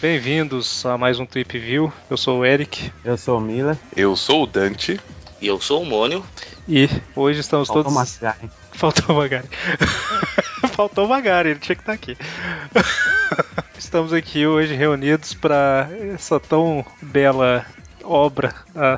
Bem-vindos a mais um Trip View. Eu sou o Eric. Eu sou o Mila. Eu sou o Dante. E eu sou o Mônio. E hoje estamos Faltou todos. Magari. Faltou o Magari. Faltou o Magari, ele tinha que estar aqui. Estamos aqui hoje reunidos para essa tão bela obra. Ah,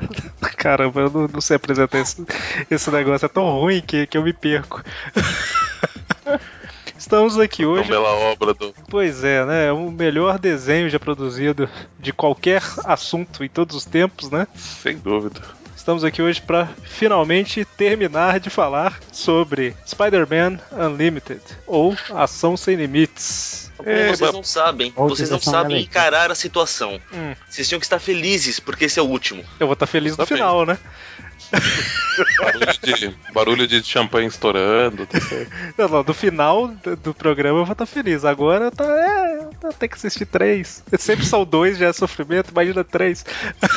caramba, eu não, não sei apresentar esse, esse negócio. É tão ruim que, que eu me perco. Estamos aqui hoje. bela obra do. Pois é, né? É o melhor desenho já produzido de qualquer assunto em todos os tempos, né? Sem dúvida. Estamos aqui hoje para finalmente terminar de falar sobre Spider-Man Unlimited ou Ação Sem Limites. Como É, vocês não sabem, vocês não sabem encarar a situação. Hum. Vocês tinham que estar felizes, porque esse é o último. eu vou estar feliz no Tá bem. final, né? Barulho de, barulho de champanhe estourando. tá. Não, não, no final do, programa eu vou estar feliz. Agora tá, é, tá, tem que assistir três. Sempre são dois, já é sofrimento, imagina três.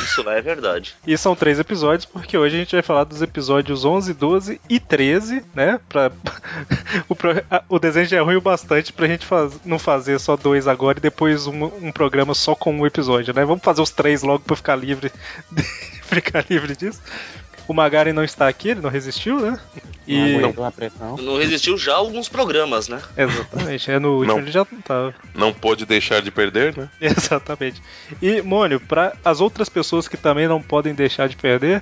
Isso lá é verdade. E são três episódios, porque hoje a gente vai falar dos episódios 11, 12 e 13, né? Pra... o, pro- o desenho já é ruim o bastante pra gente faz- não fazer só dois agora e depois um, um programa só com um episódio, né? Vamos fazer os três logo pra ficar livre, ficar livre disso. O Magari não está aqui, ele não resistiu, né? Não E... pressão. Não resistiu já a alguns programas, né? Exatamente, é no último Não. ele já não tava. Não pôde deixar de perder, né? Exatamente. E, Mônio, para as outras pessoas que também não podem deixar de perder,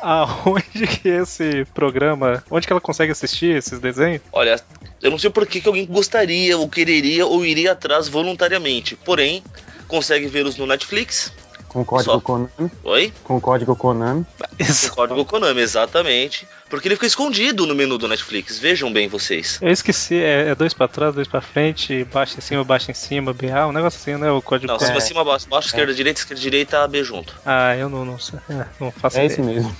aonde que esse programa, onde que ela consegue assistir esses desenhos? Olha, eu não sei por que, que alguém gostaria, ou quereria, ou iria atrás voluntariamente. Porém, consegue vê-los no Netflix. Com código Só. Konami. Oi? Com código Konami. Com código Konami, exatamente. Porque ele fica escondido no menu do Netflix. Vejam bem vocês. Eu esqueci, é, é dois pra trás, dois pra frente, baixo em cima, baixo em cima, BA, um negócio assim, né? O código. Não, cima, É. cima, baixo, baixo, esquerda, direita, esquerda, direita, AB junto. Ah, eu não, não sei. É, não faço É ideia. esse mesmo.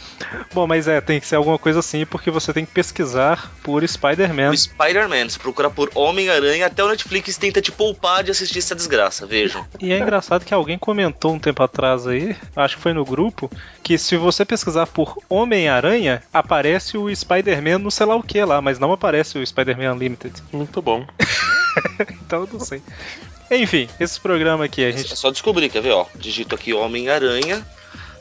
Bom, mas é, tem que ser alguma coisa assim, porque você tem que pesquisar por Spider-Man. O Spider-Man, se procurar por Homem-Aranha, até o Netflix tenta te poupar de assistir essa desgraça, vejam. E é engraçado que alguém comentou um tempo atrás aí, acho que foi no grupo, que se você pesquisar por Homem-Aranha, aparece o Spider-Man no sei lá o que lá, mas não aparece o Spider-Man Unlimited. Muito bom. Então eu não sei. Enfim, esse programa aqui a É gente. só descobrir, quer ver, ó. Digito aqui Homem-Aranha.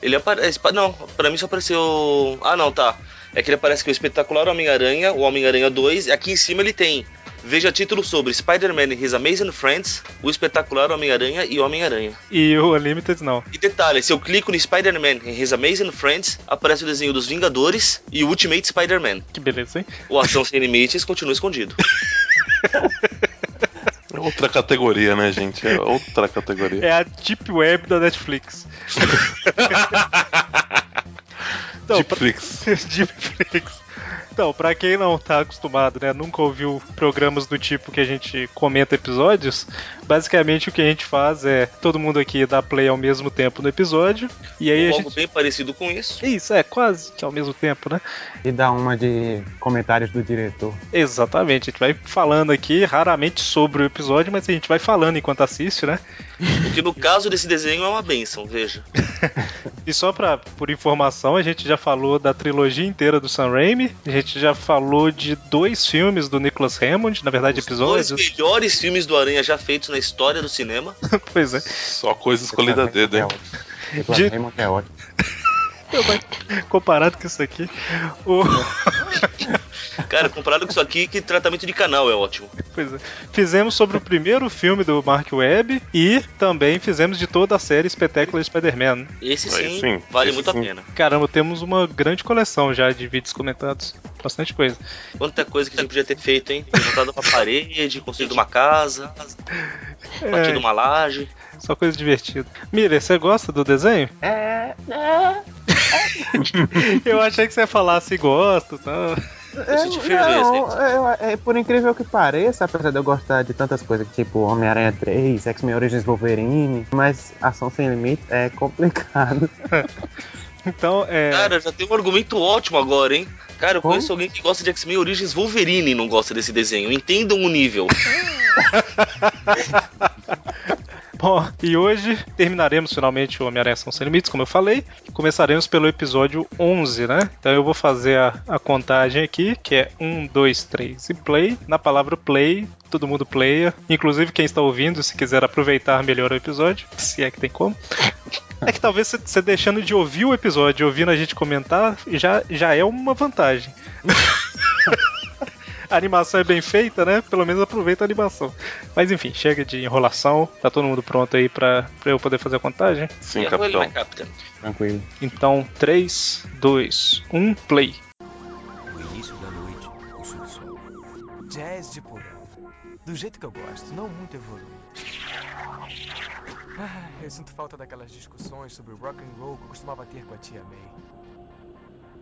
Ele aparece. Não, pra mim só apareceu. Ah, não, tá. É que ele aparece que o espetacular Homem-Aranha, o Homem-Aranha 2, e aqui em cima ele tem. Veja título sobre Spider-Man and His Amazing Friends, o espetacular Homem-Aranha e Homem-Aranha. E o Unlimited não. E detalhe, se eu clico no Spider-Man and His Amazing Friends, aparece o desenho dos Vingadores e o Ultimate Spider-Man. Que beleza, hein? O Ação Sem Limites continua escondido. É outra categoria, né, gente? É outra categoria. É a Deep Web da Netflix. então, pra- Deepflix. Deepflix. Então, pra quem não tá acostumado, né, nunca ouviu programas do tipo que a gente comenta episódios, basicamente o que a gente faz é todo mundo aqui dá play ao mesmo tempo no episódio, e aí a Algo gente. bem parecido com isso. Isso, é quase que ao mesmo tempo, né? E dá uma de comentários do diretor. Exatamente, a gente vai falando aqui raramente sobre o episódio, mas a gente vai falando enquanto assiste, né? O que no caso desse desenho é uma benção, veja. E só pra, por informação, a gente já falou da trilogia inteira do Sam Raimi, a gente já falou de dois filmes do Nicholas Hammond, na verdade Os episódios. dois melhores filmes do Aranha já feitos na história do cinema. pois é. Só coisa escolhida dedo, hein? De- é ótimo. Comparado com isso aqui, o... Cara, comparado com isso aqui, que tratamento de canal é ótimo. Pois é. Fizemos sobre o primeiro filme do Mark Webb e também fizemos de toda a série Spectacular Spider-Man. Esse Aí sim, sim, vale esse muito sim. a pena. Caramba, temos uma grande coleção já de vídeos comentados. Bastante coisa. Quanta coisa que a gente podia ter feito, hein? Levantado uma parede, construído uma casa, batido É, uma laje. só coisa divertida. Miller, você gosta do desenho? É, é, Eu achei que você ia falar se gosta, tá? Eu senti firmeza. não, é, é, por incrível que pareça, apesar de eu gostar de tantas coisas, tipo Homem-Aranha 3, X-Men Origins Wolverine, mas Ação Sem Limites é complicado. Então, é. Cara, já tem um argumento ótimo agora, hein? Cara, eu Como? conheço alguém que gosta de X-Men Origins Wolverine e não gosta desse desenho. Entendam o nível. Bom, e hoje terminaremos finalmente o Homem-Aranha São Sem Limites, como eu falei. Começaremos pelo episódio 11, né? Então eu vou fazer a, a contagem aqui, que é 1, 2, 3 e play. Na palavra play, todo mundo playa. Inclusive quem está ouvindo, se quiser aproveitar melhor o episódio, se é que tem como. É que talvez você- deixando de ouvir o episódio ouvindo a gente comentar já, já é uma vantagem. a animação é bem feita, né? Pelo menos aproveita a animação. Mas enfim, chega de enrolação. Tá todo mundo pronto aí pra, pra eu poder fazer a contagem? Sim, capitão. Tranquilo. Então, 3, 2, 1, play. O início da noite, o subsolo. Jazz de porão. Do jeito que eu gosto, não muito evoluído. Ah, eu sinto falta daquelas discussões sobre rock and roll que eu costumava ter com a tia May.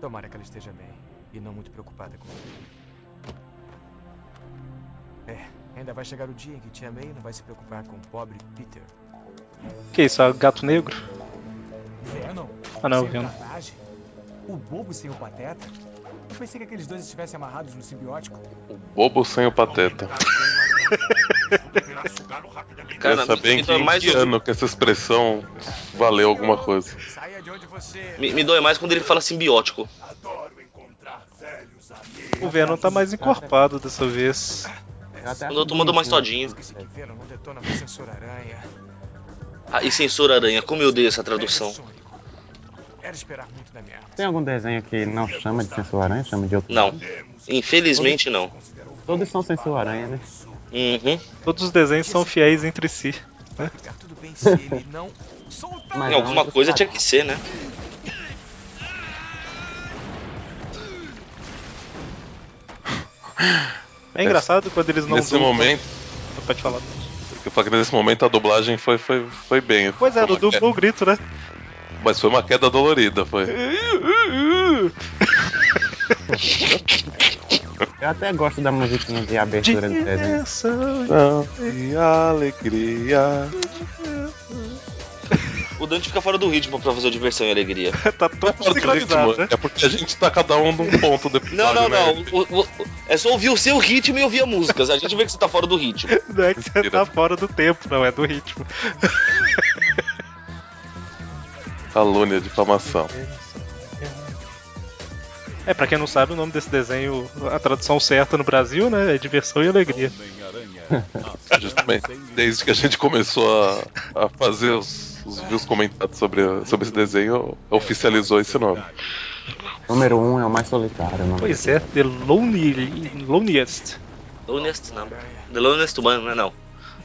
Tomara que ela esteja bem e não muito preocupada com É, ainda vai chegar o dia em que tia May não vai se preocupar com o pobre Peter. Que isso, é gato negro? Venom? Ah, não, o Venom. Carnage? O bobo sem o pateta? Eu pensei que aqueles dois estivessem amarrados no simbiótico. O bobo sem o pateta. Cara, Queria saber em que, mais o- ano que essa expressão valeu alguma coisa. Saia de onde você. Me, me dói mais quando ele fala simbiótico. O Venom tá mais encorpado dessa vez. Quando eu tô tomando mais todinho. Ah, e censura aranha, como eu odeio essa tradução. Tem algum desenho que não chama de Censura Aranha, chama de outro Não. Infelizmente não. Todos são Censura Aranha, né? Uhum. Todos os desenhos são fiéis entre si. Soltar. Mas alguma coisa tinha que ser, né? É engraçado quando eles não Nesse dublam. momento, Pode falar. eu falo que nesse momento a dublagem foi, foi, foi bem. Pois é, dublou o grito, né? queda- Mas foi uma queda dolorida, foi. Eu até gosto da musiquinha de abertura do desenho. Direção. E alegria. O Dante fica fora do ritmo pra fazer diversão e alegria. tá todo Fora do sincronizado, ritmo, né? É porque a gente tá cada um num ponto do episódio, Não, não, né? não. O- o- é só ouvir o seu ritmo e ouvir a música. A gente vê que você tá fora do ritmo. Não é que você Mentira. tá fora do tempo, não, é do ritmo. Calúnia, difamação. É, pra quem não sabe, o nome desse desenho, a tradução certa no Brasil, né? É diversão e alegria. Justamente. Desde que a gente começou a, a fazer os, os views comentados sobre, sobre esse desenho, oficializou esse nome. Número 1 um é o mais solitário. o nome Pois é, The Lonely, Loneliest. Loneliest number. The loneliest one, não é não.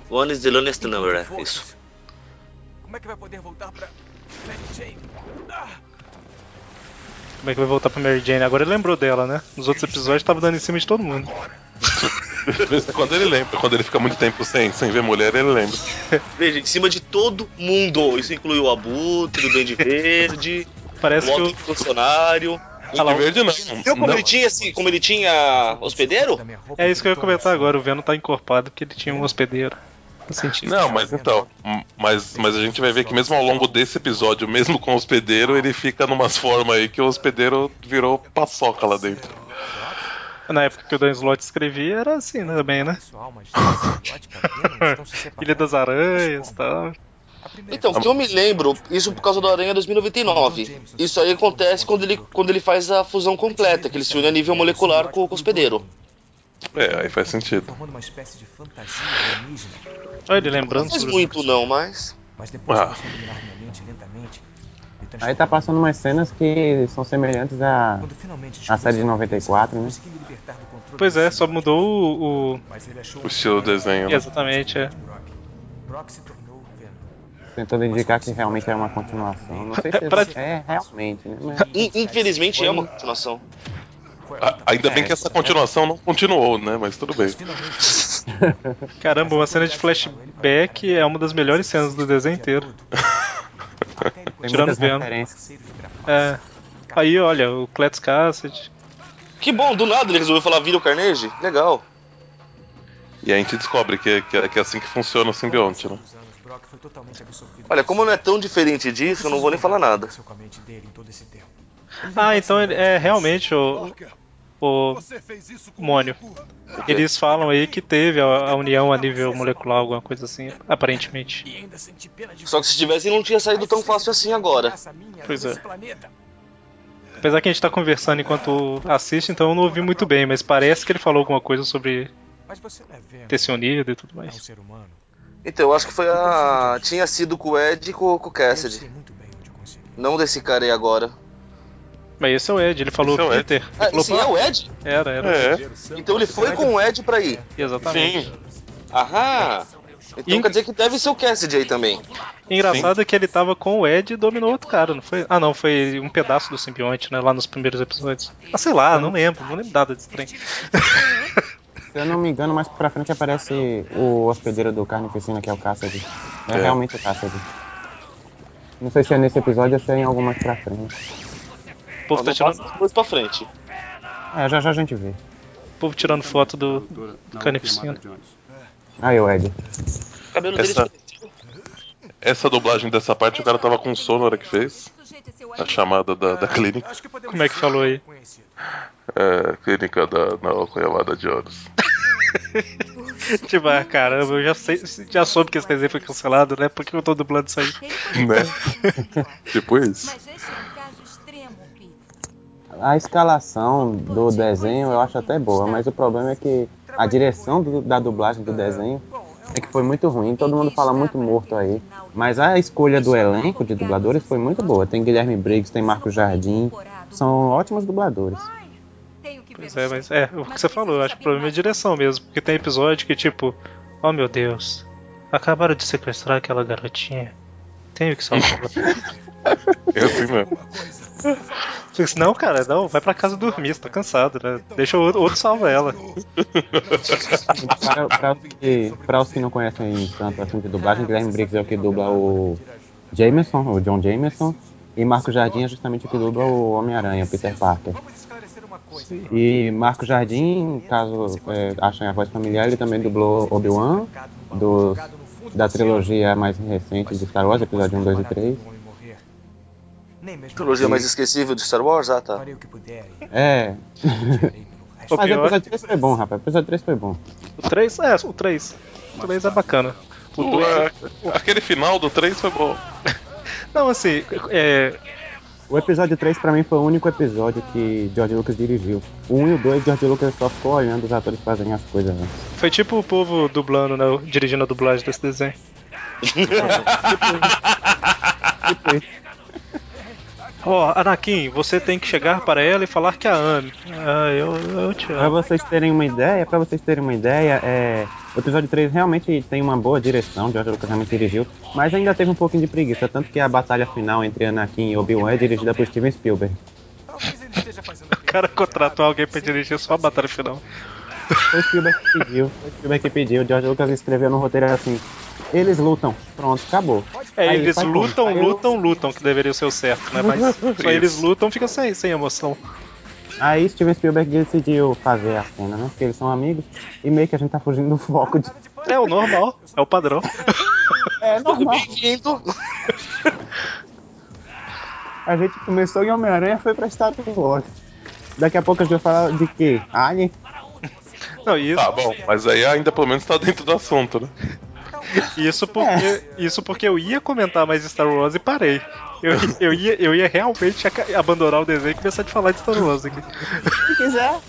One is the loneliest number, é isso. Como é que vai poder voltar pra. Mary Jane? Ah! Como é que vai voltar pra Mary Jane? Agora ele lembrou dela, né? Nos outros episódios tava dando em cima de todo mundo. De vez em quando ele lembra, quando ele fica muito tempo sem, sem ver mulher, ele lembra. Veja, em cima de todo mundo. Isso inclui o Abutre, o Duende Verde, Parece o que outro o. funcionário. Ah lá, De verde não. Viu como não. ele tinha assim, como ele tinha hospedeiro? É isso que eu ia comentar agora. O Venom tá encorpado porque ele tinha um hospedeiro. Não, mas então, mas, mas a gente vai ver que mesmo ao longo desse episódio, mesmo com o hospedeiro, ele fica numas formas aí que o hospedeiro virou paçoca lá dentro. Na época que o Dan Slott escrevia, era assim né, também, né? Separando. Ilha das Aranhas e tal. Então, que eu me lembro, isso por causa do Aranha 2099. Isso aí acontece quando ele, quando ele faz a fusão completa, que ele se une a nível molecular com o hospedeiro. É, aí faz sentido. Alienígena. Olha ele lembrando Não faz muito não, mas... Mas depois Ah. minha mente lentamente. Me Aí tá passando umas cenas que são semelhantes à, à série de descobri 94, né? Pois é, só mudou o. o- O estilo do desenho, né? Exatamente, é. Tentando indicar que realmente é uma continuação. Não sei se É pra- é realmente, né? Mas In- Infelizmente é uma continuação. A- Ainda bem que essa continuação não continuou, né? Mas tudo bem. Caramba, uma cena de flashback é uma das melhores cenas do desenho inteiro. Tem Tirando muitas Venom. referências. É. Aí, olha, o Cletus Cassidy. Que bom, do nada ele resolveu falar vira o Carnage. Legal. E a gente descobre que, que, que é assim que funciona o simbionte, né? Olha, como não é tão diferente disso, eu não vou nem falar nada. Ah, então ele é realmente o. o Mônio. Eles falam aí que teve a, a união a nível molecular, alguma coisa assim, aparentemente. Só que se tivesse, não tinha saído tão fácil assim agora. Pois é. Apesar que a gente tá conversando enquanto assiste, então eu não ouvi muito bem, mas parece que ele falou alguma coisa sobre é ter se unido e tudo É mais. humano. Então, eu acho que foi a. Tinha sido com o Ed e com, com o Cassidy. Não desse cara aí agora. Mas esse é o Ed, ele falou Esse é o Ed. Peter. Ah, falou, sim, é o Ed? Era, era. É, Então ele foi com o Ed pra ir. Exatamente. sim. Aham. Então E- quer dizer que deve ser o Cassidy aí também. Engraçado é que ele tava com o Ed e dominou outro cara, não foi? Ah, não, foi um pedaço do simbionte, né? Lá nos primeiros episódios. Ah, sei lá, não lembro, não lembro nada desse trem. Se eu não me engano, mais pra frente aparece o hospedeiro do Carnificina, que é o Cassidy. É, É. realmente o Cassidy. Não sei se é nesse episódio ou se é em algum mais pra frente. O povo tá tirando, depois pra frente. É, já já a gente vê. o povo tirando foto do, Carnificina. Aí o Ed. O cabelo dele Essa- Essa dublagem dessa parte, o cara tava com sono na hora que fez. A chamada da, da clínica. Como é que falou aí? É, clínica da Naoki Yamada de Olhos. Tipo, ah, caramba, eu já, sei, já soube que esse desenho foi cancelado, né? Por que eu tô dublando isso aí? Né? Tipo isso. A escalação do desenho eu acho até boa, mas o problema é que a direção do- da dublagem do desenho é que foi muito ruim. Todo mundo fala muito morto aí. Mas a escolha do elenco de dubladores foi muito boa. Tem Guilherme Briggs, tem Marco Jardim. São ótimos dubladores. Tenho que ver Pois é, mas é, o que você falou, eu acho que o problema é a direção mesmo. Porque tem episódio que, tipo, oh meu Deus, acabaram de sequestrar aquela garotinha. Tenho que salvá-la. É assim mesmo. Não, cara, não, vai pra casa dormir, você tá cansado, né? Deixa o outro, outro salva ela. Para, os que, os que não conhecem tanto assim de dublagem, Guilherme Briggs é o que dubla o Jameson, o John Jameson. E Marco Jardim é justamente o que dubla o Homem-Aranha, Peter Parker. E Marco Jardim, caso é, achem a voz familiar, ele também dublou Obi-Wan, da trilogia mais recente de Star Wars, episódio 1, 2 e 3. Nem mesmo Trilogia mais esquecível de Star Wars? Ah, tá. farei o que puder É. O mas o pior- episódio 3 foi bom, rapaz. O episódio 3 foi bom. O 3, é, o 3. O 3 é bacana. O O, 2. é, aquele final do 3 foi bom. Não, assim, é, O episódio 3 pra mim foi o único episódio que George Lucas dirigiu. O 1 e o 2, George Lucas só ficou olhando os atores fazerem as coisas. Né? foi tipo o povo dublando, né? Dirigindo a dublagem desse desenho. Tipo isso. Ó, Anakin, você tem que chegar para ela e falar que a ame. Ah, eu, eu te Pra amo. vocês terem uma ideia, para vocês terem uma ideia, é, o episódio 3 realmente tem uma boa direção, George Lucas realmente dirigiu, mas ainda teve um pouquinho de preguiça, tanto que a batalha final entre Anakin e Obi-Wan é dirigida por Steven Spielberg. Talvez ele esteja fazendo O cara contratou alguém pra dirigir só a batalha final. Foi Spielberg que pediu, foi Spielberg que pediu, George Lucas escreveu no roteiro assim, eles lutam, pronto, acabou. É, Aí, eles lutam. Aí eu- lutam, lutam, que deveria ser o certo, né? Mas só eles lutam, fica sem, sem emoção. Aí Steven Spielberg decidiu fazer a cena, né, porque eles são amigos, e meio que a gente tá fugindo do foco de... É o normal, é o padrão. É normal. Bem-vindo. A gente começou em Homem-Aranha e foi pra Star Wars. Daqui a pouco a gente vai falar de quê? Alien? Não, isso, Tá bom, mas aí ainda pelo menos tá dentro do assunto, né? Isso, porque, isso porque eu ia comentar mais Star Wars e parei. Eu, eu, ia, eu ia realmente abandonar o desenho e começar a falar de Star Wars aqui. Se quiser.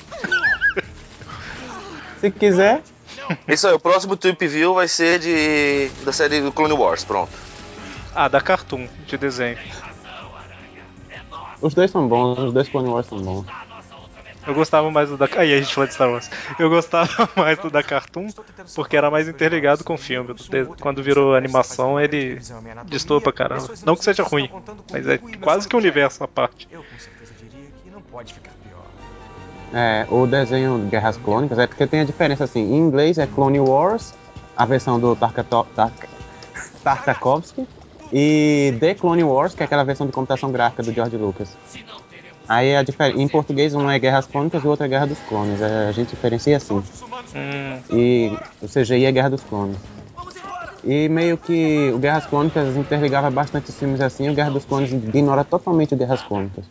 Se quiser. Isso aí, o próximo Trip View vai ser de da série do Clone Wars, pronto. Ah, da Cartoon, de desenho. Os dois são bons, os dois Clone Wars são bons. Eu gostava mais do da. Aí a gente falou de Star Wars. Eu gostava mais do da Cartoon porque era mais interligado com o filme. De- Quando virou animação, ele destoa pra caramba. Não que seja ruim, mas é quase que um universo à parte. Eu com certeza diria que não pode ficar pior. É, o desenho Guerras Clônicas é porque tem a diferença assim, em inglês é Clone Wars, a versão do Tarkato- Tark- Tartakovsky, e The Clone Wars, que é aquela versão de computação gráfica do George Lucas. Aí a diferença, em português um é Guerras Clônicas e o outro é Guerra dos Clones. É, a gente diferencia assim. Hum, E o CGI é Guerra dos Clones. E meio que o Guerras Clônicas interligava bastante os filmes assim, e o Guerra dos Clones ignora totalmente o Guerras Clônicas.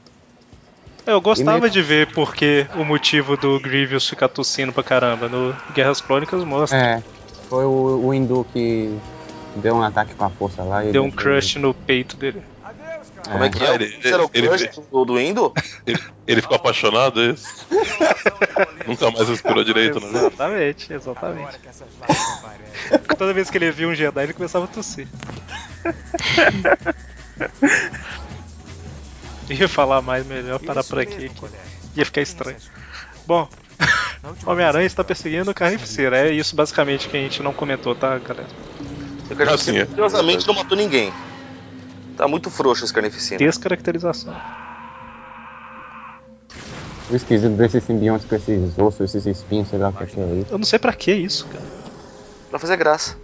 Eu gostava de ver porque o motivo do Grievous ficar tossindo pra caramba. No Guerras Clônicas mostra. É, foi o, o hindu que deu um ataque com a força lá e Deu um ele- crush no peito dele. Como é que é? Ele- Esse era o ele- crush do, do Indo? Ele, ele ficou apaixonado, é isso? Nunca mais respirou direito, né? Exatamente, exatamente. Toda vez que ele via um Jedi, ele começava a tossir. Ia falar mais melhor, parar por aqui. mesmo, que colega. Ia ficar estranho. Bom, Homem-Aranha está perseguindo carnificina. É isso basicamente que a gente não comentou, tá, galera? O Carnificina, Assim, é. curiosamente, não matou ninguém. Tá muito frouxo esse Carnificina. Descaracterização. O esquisito desses simbiontes com esses ossos, esses espinhos, sei lá o que é que é. Eu não sei pra que isso, cara. Pra fazer graça.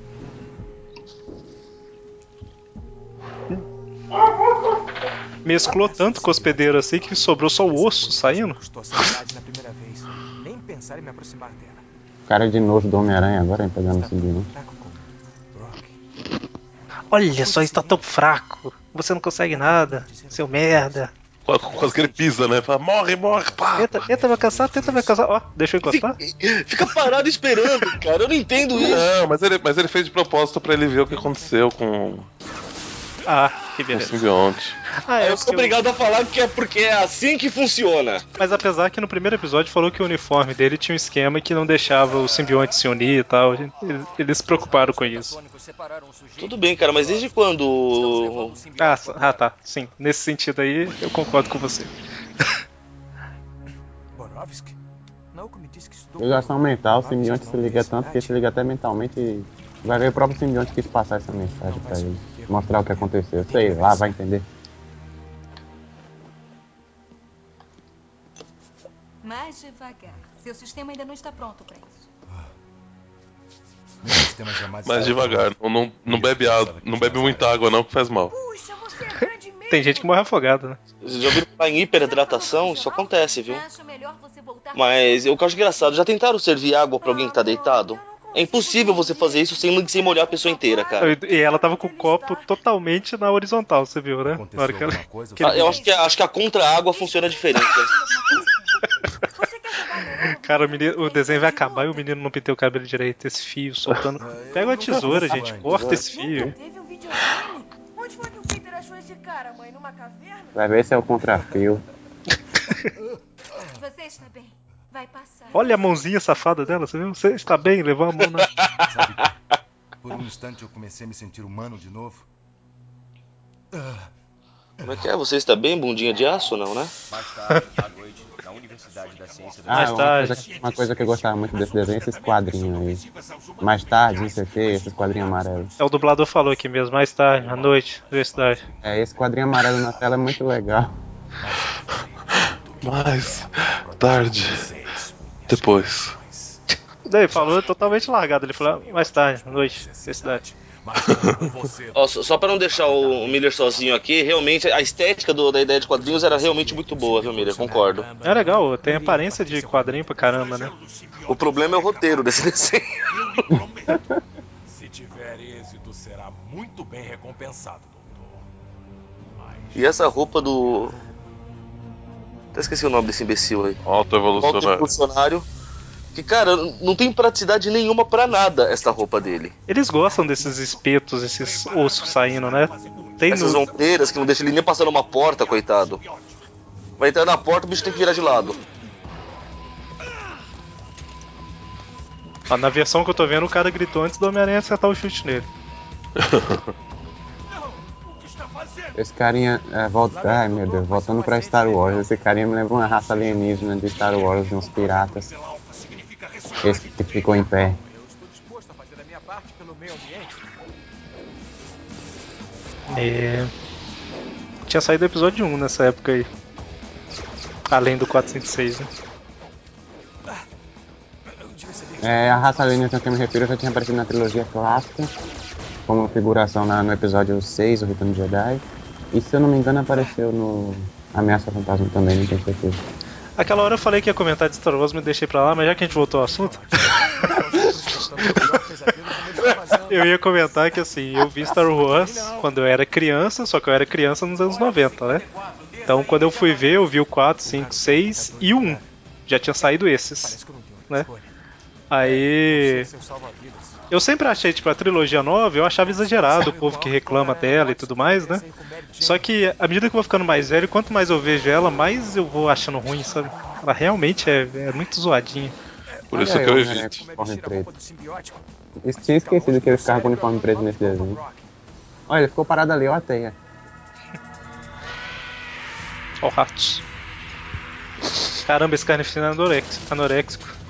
Mesclou tanto com o hospedeiro assim que sobrou só o osso saindo. Cara de nojo do Homem-Aranha agora, hein, pegando o Está simbionte. Olha só, está tão fraco. Você não consegue nada, seu merda. Quase, que ele pisa, né? Fala, morre, morre, pá! Tenta, tenta me alcançar, tenta me alcançar. Ó, deixa eu encostar. Fica parado esperando, cara. Eu não entendo isso. Não, mas ele, mas ele fez de propósito pra ele ver o que aconteceu com Ah, que o beleza. simbionte. Ah, é Eu sou obrigado a falar que é porque é assim que funciona. Mas apesar que no primeiro episódio falou que o uniforme dele tinha um esquema que não deixava o simbionte se unir e tal. Eles, se preocuparam com isso. Tudo bem, cara, mas desde quando. Ah, ah, tá. Sim, nesse sentido aí eu concordo com você. Que estudou. Ligação mental, o simbionte se liga tanto que se liga até mentalmente e vai ver o próprio simbionte quis passar essa mensagem pra ele. Mostrar o que aconteceu. Sei lá, vai entender. Mais devagar. Seu sistema ainda não está pronto para isso. Está devagar, não, não, não bebe água, não bebe muita água não que faz mal. Puxa, você é grande mesmo. Tem gente que morre afogado, né? Vocês já ouviram falar em hiperidratação? Isso acontece, viu? Mas eu acho engraçado. Já tentaram servir água pra alguém que tá deitado? É impossível você fazer isso sem, sem molhar a pessoa inteira, cara. E ela tava com o copo totalmente na horizontal, você viu, né? Na hora que ela... coisa? que Eu acho que, acho que a contra-água funciona diferente. Novo? Cara, o, menino- o desenho vai acabar e o menino não penteou o cabelo direito. Esse fio soltando. Pega uma tesoura, gente. Corta esse fio. Vai ver se é o contrafio. Você está bem. Vai passar. Olha a mãozinha safada dela, você viu? Você está bem? Levou a mão na. Sabe, por um instante eu comecei a me sentir humano de novo. Ah, Como é que é? Você está bem, bundinha de aço, não, né? Mais tarde, à noite, na Universidade da Ciência da Ah, Mais uma tarde. coisa, uma coisa que eu gostava muito desse desenho, esses quadrinhos aí. Mais tarde, não sei o que, esses quadrinhos amarelos. É o dublador falou aqui mesmo, mais tarde, à noite, universidade. É, esse quadrinho amarelo na tela é muito legal. Mais tarde, depois. Daí falou totalmente largado. Ele falou, ah, mais tarde, à noite, universidade. Ó, só, só pra não deixar o Miller sozinho aqui, realmente a estética do- da ideia de quadrinhos era realmente muito boa, viu, Miller? Concordo. É legal, tem aparência de quadrinho pra caramba, né? O problema é o roteiro desse desenho. Se tiver êxito, será muito bem recompensado, doutor. E essa roupa do. Até esqueci o nome desse imbecil aí. Alto Volta evolucionário. funcionário. Que, cara, não tem praticidade nenhuma pra nada essa roupa dele. Eles gostam desses espetos, esses ossos saindo, né? Tem Essas no... ombreiras que não deixam ele nem passar numa porta, coitado. Vai entrar na porta, o bicho tem que virar de lado. Ah, na versão que eu tô vendo, o cara gritou antes do Homem-Aranha acertar o chute nele. Esse carinha, é, volta, ai meu Deus, voltando pra Star Wars, esse carinha me lembra uma raça alienígena de Star Wars, de uns piratas. Esse que ficou em pé. É... Tinha saído o episódio 1 nessa época aí. Além do 406, né? É, a raça alienígena que eu me refiro já tinha aparecido na trilogia clássica, como figuração na- no episódio 6, O Retorno de Jedi. E se eu não me engano apareceu no Ameaça Fantasma também, não tenho certeza. Aquela hora eu falei que ia comentar de Star Wars, me deixei pra lá, mas já que a gente voltou ao assunto, eu ia comentar que assim, eu vi Star Wars quando eu era criança, só que eu era criança nos anos 90, né? Então quando eu fui ver, eu vi o 4, 5, 6 e o 1. Já tinha saído esses. Né? Aí. Eu sempre achei, tipo, a trilogia nova, eu achava exagerado o povo que reclama dela e tudo mais, né? Só que à medida que eu vou ficando mais velho, quanto mais eu vejo ela, mais eu vou achando ruim, sabe? Ela realmente é, é muito zoadinha. Por isso que eu o evito. Homem-Aranha com uniforme preto. Eu tinha esquecido que ele ficava com o uniforme preto nesse desenho. Olha, ele ficou parado ali, ó a teia. Ó, ratos. Caramba, esse carnificina é anoréxico.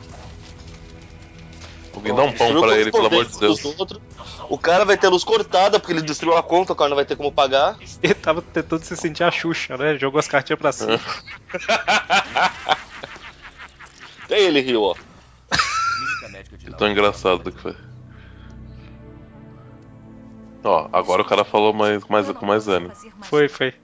Alguém dá um pão pra ele, pelo amor de Deus. outros. O cara vai ter a luz cortada porque ele destruiu a conta, o cara não vai ter como pagar. Ele tava tentando se sentir a Xuxa, né? Jogou as cartinhas pra cima. Até ele riu, ó. De Tão engraçado que foi. Ó, agora o cara falou mais, mais, com mais ânimo. Foi, foi.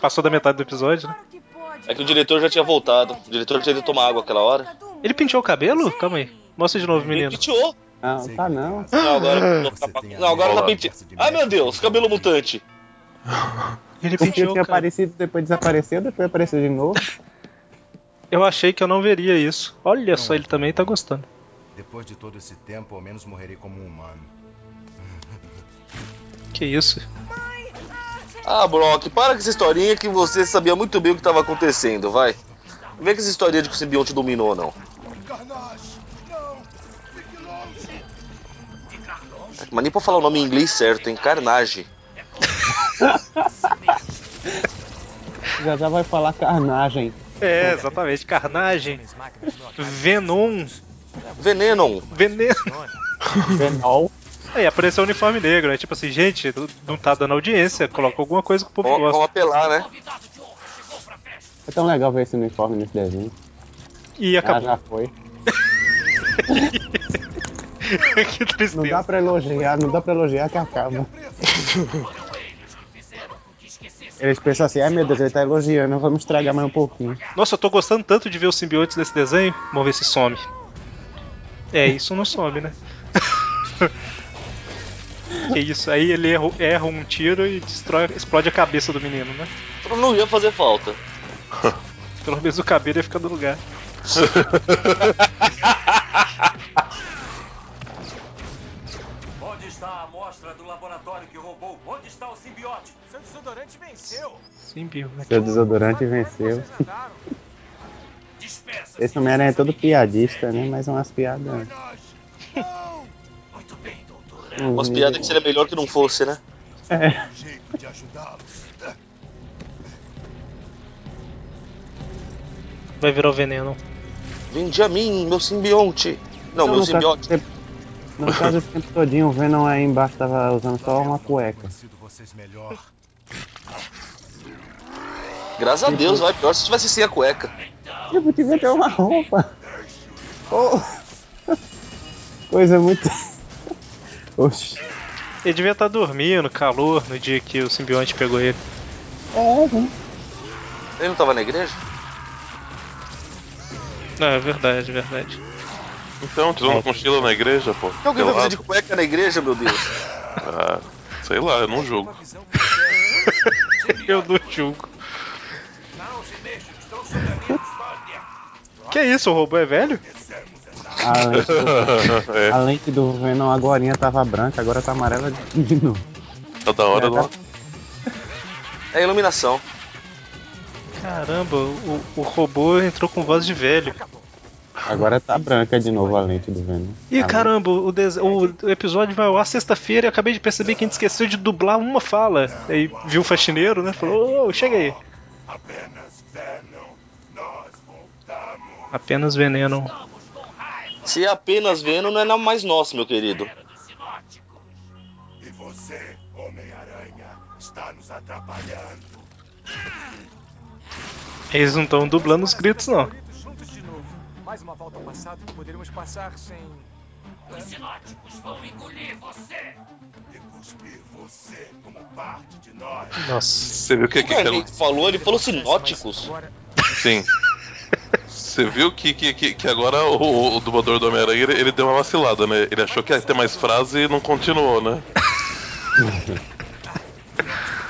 Passou da metade do episódio, né? Que. É que o diretor já tinha voltado. O diretor tinha ido tomar água aquela hora. Ele penteou o cabelo? Calma aí. Mostra de novo, Ele menino. penteou. Não, tá não. Não, agora não, tá- tem a não, agora tá penteado. Ai meu Deus, cabelo mutante. Ele Porque penteou tinha aparecido, depois desapareceu, depois apareceu de novo. Eu achei que eu não veria isso. Olha só, ele também tá gostando. Depois de todo esse tempo, ao menos morrerei como um humano. Que isso? Ah, Brock, para com essa historinha que você sabia muito bem o que estava acontecendo, vai. Não vem com essa historinha de que o simbionte dominou, não. Mas nem pra falar o nome em inglês certo, hein? Carnage. Já já vai falar carnagem. É, exatamente. Carnagem. Venom. Venenon. Veneno. Venol. Aí apareceu o uniforme negro. É tipo assim, gente, não tá dando audiência. Coloca alguma coisa que o povo vamos gosta. apelar, né? É tão legal ver esse uniforme nesse desenho. E Ah, acabou. já foi. que Não tristeza. dá pra elogiar, não dá pra elogiar que acaba. Eles pensam assim, ai meu Deus, ele tá elogiando, vamos estragar mais um pouquinho. Nossa, eu tô gostando tanto de ver os simbiontes desse desenho. Vamos ver se some. É, isso não some, né? que isso, aí ele erra, erra um tiro e destrói, explode a cabeça do menino, né? Não ia fazer falta. Pelo menos o cabelo ia ficar no lugar. Está a amostra do laboratório que roubou? Onde está o simbiótico? Seu desodorante venceu. Simbionte. Seu desodorante venceu. Andaram. Despeça-se. Esse Homem-Aranha é todo piadista, né? Mas umas piadas. Muito bem, doutor. Umas piadas que seria melhor que não fosse, né? É. Jeito de ajudá-los. Vai virar o veneno. Vinde a mim, meu simbionte. Não, meu no caso, simbionte. tempo- No caso, esse tempo todinho, o Venom aí embaixo tava usando só uma cueca. Conhecido vocês melhor. Graças a Deus, vai. Pior se tivesse sem a cueca. Tipo, devia ter uma roupa. Oh. Coisa muito. Oxi. Ele devia estar dormindo, calor, no dia que o simbionte pegou ele. É, né? Ele não tava na igreja? Não, é verdade, é verdade. Então, tirando a mochila na igreja, pô. Tem alguém vai fazer de cueca na igreja, meu Deus? Ah, sei lá, eu não julgo. Uma Eu não julgo. Não se mexa, estão sob a minha custódia. Que isso, o robô é velho? A lente, do, é, a lente do Venom agorinha tava branca, agora tá amarela de novo. tá da hora É, tá- lá. É iluminação. Caramba, o, o robô entrou com voz de velho. Agora tá branca de novo a lente do Venom. Ih, A caramba, o, des- o- o episódio vai ar sexta-feira e acabei de perceber que a gente esqueceu de dublar uma fala. Aí viu o faxineiro, né? Falou, ô, chega aí. Apenas Venom. Nós voltamos. Apenas veneno. Se é apenas vendo, não é nada mais nosso, meu querido. E você, Homem-Aranha, está nos atrapalhando. Eles não estão dublando os gritos, não. Mais uma volta ao passado que poderíamos passar sem. E cuspir você como parte de nós. Nossa. Você viu que, que, O que que gente falou, ele falou sinóticos. Agora, Sim. Você viu que, que, que, que agora o, o dublador do Homem-Aranha ele, ele deu uma vacilada, né? Ele achou que ia ter mais frase e não continuou, né?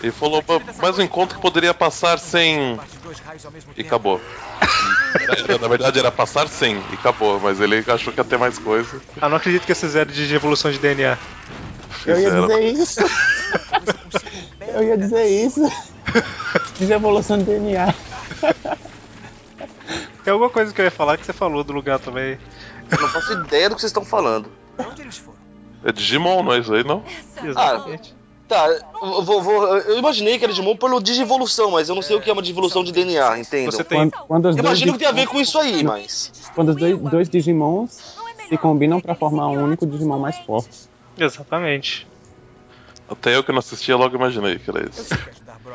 E falou, "Pô, mais um encontro que poderia passar sem. E acabou. Na verdade era passar sem e acabou, mas ele achou que ia ter mais coisa. Ah, não acredito que eles fizeram de evolução de DNA. Eu ia dizer isso. Eu ia dizer isso. De evolução de DNA. Tem alguma coisa que eu ia falar que você falou do lugar também. Eu não faço ideia do que vocês estão falando. Onde eles foram? É Digimon, não é isso aí, não? Exatamente. Tá, eu, vou, vou- eu imaginei que era Digimon pelo Digivolução, mas eu não sei o que é uma Digivolução de DNA, entendam? Você tem. Quando, quando os Eu dois imagino que tem a ver Digimons- com isso aí, mas. Quando os dois, dois Digimons se combinam pra formar um único Digimon mais forte. Exatamente. Até eu que não assistia logo imaginei que era isso.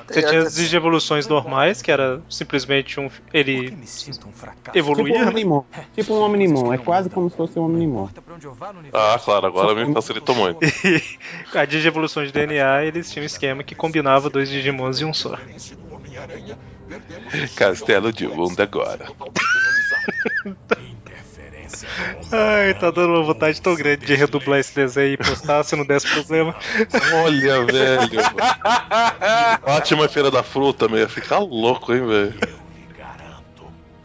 Você É, tinha é- as digievoluções normais, que era simplesmente um. Ele fracasso? Tipo um evoluía? Omnimon. Tipo um Omnimon. É quase como se fosse um Omnimon. Ah, claro, agora me facilitou muito. E a digievolução de DNA, eles tinham um esquema que combinava dois Digimons em um só. Castelo de Mundo agora. Ai, tá dando uma vontade tão grande de redublar esse desenho e postar se não desse problema. Olha, velho. Ótima feira da fruta, meu. Ia ficar louco, hein, velho.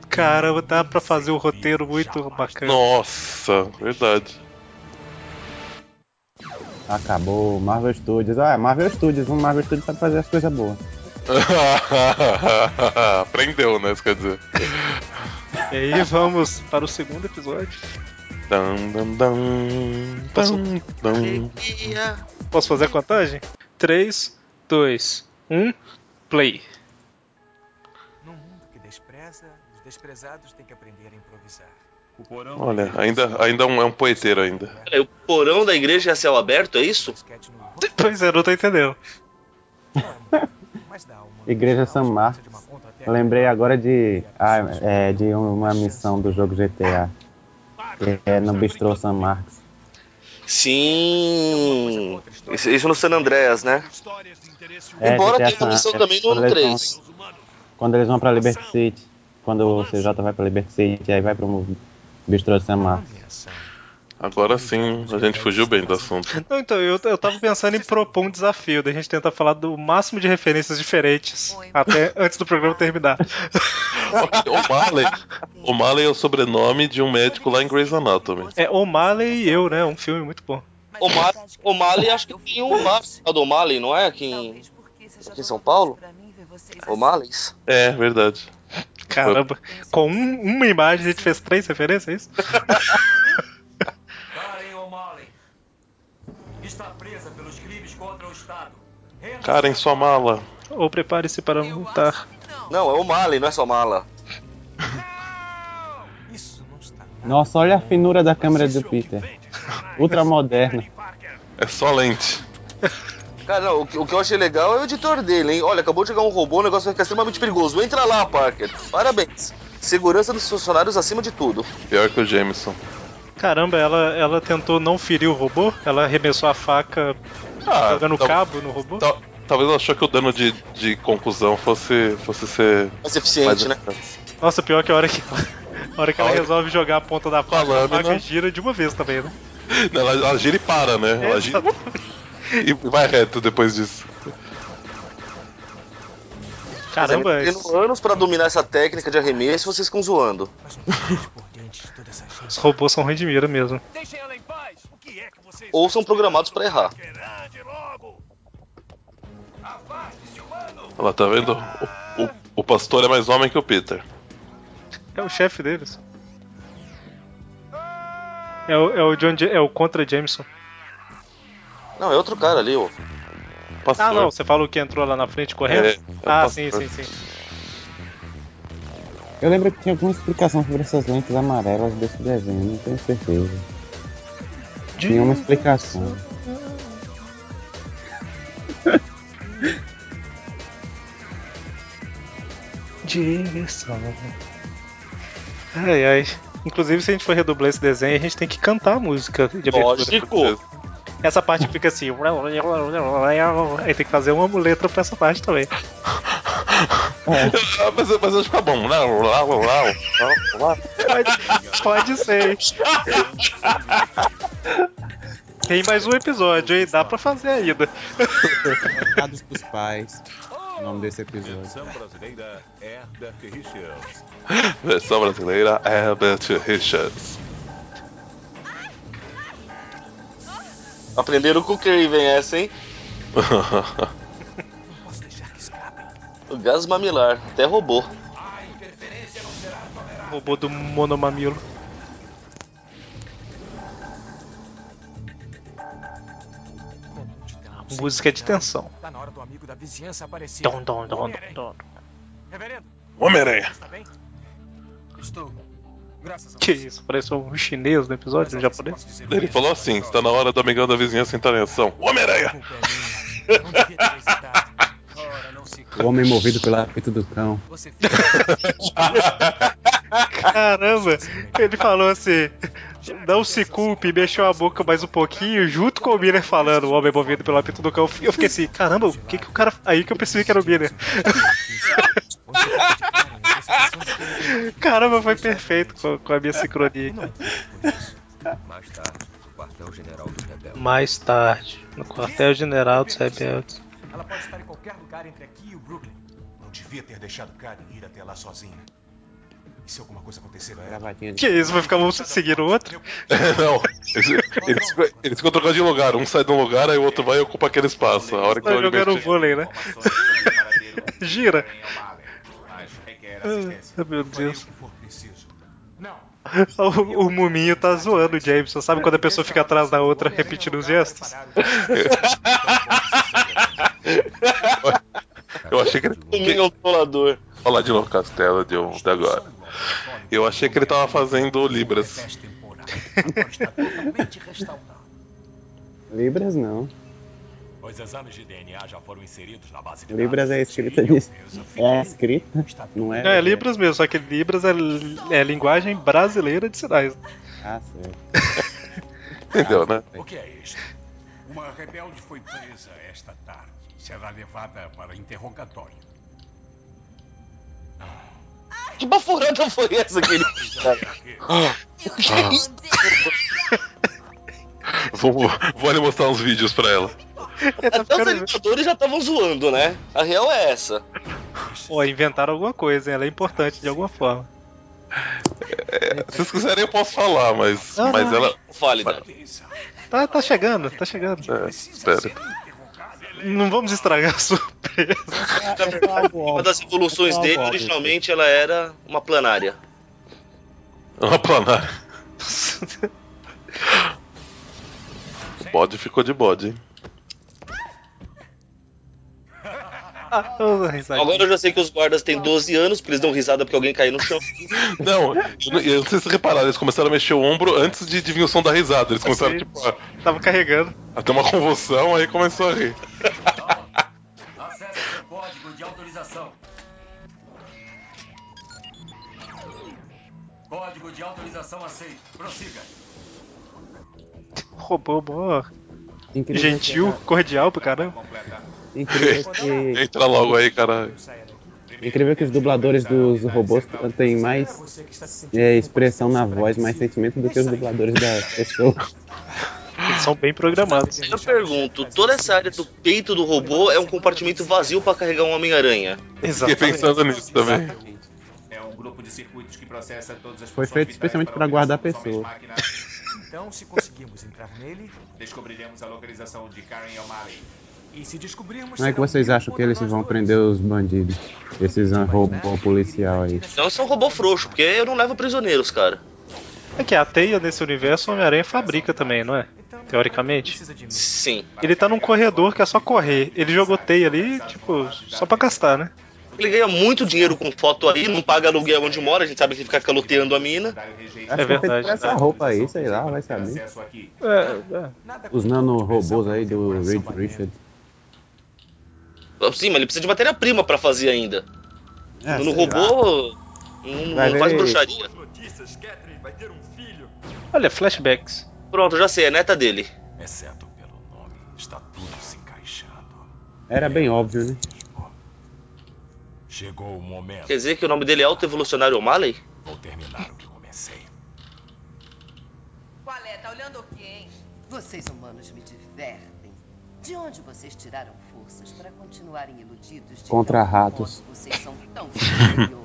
Caramba, dá pra fazer um roteiro muito bacana. Nossa, verdade. Acabou. Marvel Studios. Ah, Marvel Studios. Um Marvel Studios sabe fazer as coisas boas. Aprendeu, né? Isso quer dizer. E aí vamos para o segundo episódio. Dam, dam, dam, dam, dam. Alegria. Posso fazer a contagem? 3, 2, 1, play. Num mundo que despreza, os desprezados têm que aprender a improvisar. Olha, ainda, ainda um- é um poeteiro ainda. Peraí, o porão da igreja é céu aberto, é isso? Pois é, não tô entendendo. Uma Igreja São Marcos. Lembrei agora de, ah, é, de uma missão do jogo GTA. Que é no Bistrô San Marcos. Sim. Isso, isso no San Andreas, né? É, Embora tenha uma missão também no quando eles 3. vão- Quando eles vão pra Liberty City. Quando o CJ vai pra Liberty City, aí vai pro Bistrô San Marcos. Agora sim, a gente fugiu bem do assunto. Não, então, eu, eu tava pensando em propor um desafio, da gente tentar falar do máximo de referências diferentes até antes do programa terminar. O Marley, o Marley é o sobrenome de um médico lá em Grey's Anatomy. É O'Malley e eu, né? Um filme muito bom. O Mar- o Mali, acho que tem um mar do Mali, não é? Aqui em, aqui em São Paulo? O Males? É, verdade. Caramba, com um- uma imagem a gente fez três referências, é isso? Karen O'Malley está presa pelos crimes contra o Estado. Em sua mala. Ou prepare-se para lutar. Não, é o Mali, não é só mala. Isso não está. Nossa, olha a finura da câmera do Peter. Ultra moderna. É só lente. Cara, não, o, que, o que eu achei legal é o editor dele, hein? Olha, acabou de chegar um robô, o negócio vai ficar extremamente perigoso. Entra lá, Parker. Parabéns. Segurança dos funcionários acima de tudo. Pior que o Jameson. Caramba, ela, ela tentou não ferir o robô? Ela arremessou a faca Ah, jogando tal- cabo no robô? tal- talvez ela achou que o dano de, de conclusão fosse, fosse ser Mais eficiente, né? mais Nossa, pior que a hora que, a hora que ela A hora- resolve jogar a ponta da faca, a lâmina. faca gira de uma vez também, né? Ela, ela gira e para, né? Ela gira e vai reto depois disso. Caramba, Tendo esses, anos pra dominar essa técnica de arremesso e vocês ficam zoando. Mas não podemos por dentro de toda essa. Os robôs são ruim de mira mesmo. O é Ou são programados pra errar. Humano. Ela tá vendo? O, o, o pastor é mais homem que o Peter. É o chefe deles. É o, é o John Ja- é o contra Jameson. Não, é outro cara ali, ó. Pastor. Ah, não, você falou que entrou lá na frente correndo? É, é o ah, pastor. sim, sim, sim. Eu lembro que tinha alguma explicação sobre essas lentes amarelas desse desenho, não tenho certeza. Tinha uma explicação. Jameson. Ai, ai. Inclusive, se a gente for redoblar esse desenho, a gente tem que cantar a música de abertura. Lógico. Essa parte fica assim. Aí tem que fazer uma muleta pra essa parte também. Ah, mas, mas acho que tá bom. Pode, pode ser. Tem mais um episódio, hein? Dá pra fazer ainda. Recados pros pais. O nome desse episódio. Versão brasileira Herbert Richards. Versão brasileira Herbert Richards. Aprenderam com o Craven essa, hein? Gás mamilar, até roubou. Robô do monomamilo. Música de tensão. Tá na hora do amigo da vizinhança aparecer. Dom, dom, dom, dom. Reverendo, Homem-Aranha. bem? Estou. Graças a Que isso? Parece um chinês no episódio, um japonês. Ele falou assim: está na hora do amigão da vizinhança entrar em ação. Homem-Aranha! Culpa minha. Não devia ter hesitado. O homem movido pelo apito do cão. Você. Caramba! Ele falou assim. Não se culpe, mexeu a boca mais um pouquinho, junto com o Miller falando, o homem movido pelo apito do cão. Eu fiquei assim, caramba, o que que o cara. Aí que eu percebi que era o Miller. Caramba, foi perfeito com, com a minha sincronia. Mais tarde, no quartel-general do Rebelde. Mais tarde, no quartel-general dos rebeldes. Ela pode estar em qualquer lugar entre aqui e o Brooklyn. Não devia ter deixado Karen ir até lá sozinha. E se alguma coisa acontecer a ela? Que isso, vai ficar um seguindo o outro? Não, eles, eles, ficam- eles ficam trocando de lugar. Um sai de um lugar, aí o outro vai e ocupa aquele espaço. A hora que vai jogar no vôlei, né? Gira. Mas requer Ah, meu Deus. o. O, o Muminho tá zoando o Jameson. Sabe quando a pessoa fica atrás da outra repetindo os gestos? Eu achei que ele. O Minho Controlador. Olha lá de novo, Castelo de, um, de agora. Eu achei que ele tava fazendo Libras. Libras não. Os exames de DNA já foram inseridos na base de Libras é escrita nisso. É escrita, não é? Não, é Libras mesmo, só que Libras é, é linguagem brasileira de sinais. Ah, certo. Entendeu, né? O que é isto? Uma rebelde foi presa esta tarde. Será levada para interrogatório. Que bafurada foi essa que ele. Vou, vou ali mostrar uns vídeos pra ela. Até os animadores já estavam zoando, né? A real é essa. Pô, inventaram alguma coisa, hein? ela é importante de alguma forma. Se vocês quiserem, eu posso falar, mas, Não, mas não. ela. Fale, Dani. Tá, tá chegando, tá chegando. É, espera. Não vamos estragar a surpresa. Uma das evoluções dele, originalmente, ela era uma planária. Uma planária. O bode ficou de bode, hein? Agora eu já sei que os guardas têm 12 anos, porque eles dão risada porque alguém caiu no chão. Não, eu não, eu não sei se vocês repararam, eles começaram a mexer o ombro antes de, de vir o som da risada. Eles começaram, Sim. tipo, a, Tava carregando. a ter uma convulsão, aí começou a rir. Acesse código de autorização. Código de autorização aceito. Prossiga. Robô. Incrível Gentil, cordial pro caramba. Incrível que, Entra logo aí, caralho. incrível que os dubladores dos robôs têm mais é, expressão na voz, mais sentimento do que os dubladores das pessoas. Eles são bem programados. Eu pergunto, toda essa área do peito do robô é um compartimento vazio pra carregar um Homem-Aranha. Fiquei Exatamente. pensando nisso também. É um grupo de circuitos que processa todas as Foi feito especialmente a pra guardar a pessoa. Então, se conseguirmos entrar nele, Descobriremos a localização de Karen O'Malley. E se descobrirmos. Como é que vocês acham que eles vão prender os bandidos? Esses robô policial aí. Não são robô frouxo, porque eu não levo prisioneiros, cara. É que a teia nesse universo Homem-Aranha fabrica também, não é? Então, Teoricamente. Sim. Ele tá num corredor que é só correr. Ele jogou teia ali, tipo, só pra gastar, né? Ele ganha muito dinheiro com foto aí, não paga aluguel onde mora, a gente sabe que ele fica caloteando a mina. É é verdade. essa roupa aí, sei lá, vai saber. É, Nada Os nanorobôs aí do Reed batendo. Sim, mas ele precisa de matéria-prima pra fazer ainda. É, no sei lá. robô, não, Vai não faz ver- bruxaria. Notícias, Catherine vai ter um filho. Olha, flashbacks. Pronto, já sei, é neta dele. Exceto pelo nome, está tudo se encaixando. Era bem óbvio, né? Chegou o momento. Quer dizer que o nome dele é Alto Evolucionário O'Malley? Vou terminar o que comecei. Qual é? Tá olhando o quê, hein? Vocês humanos me divertem. De onde vocês tiraram forças para continuarem iludidos de Contra ratos. Vocês são tão superiores.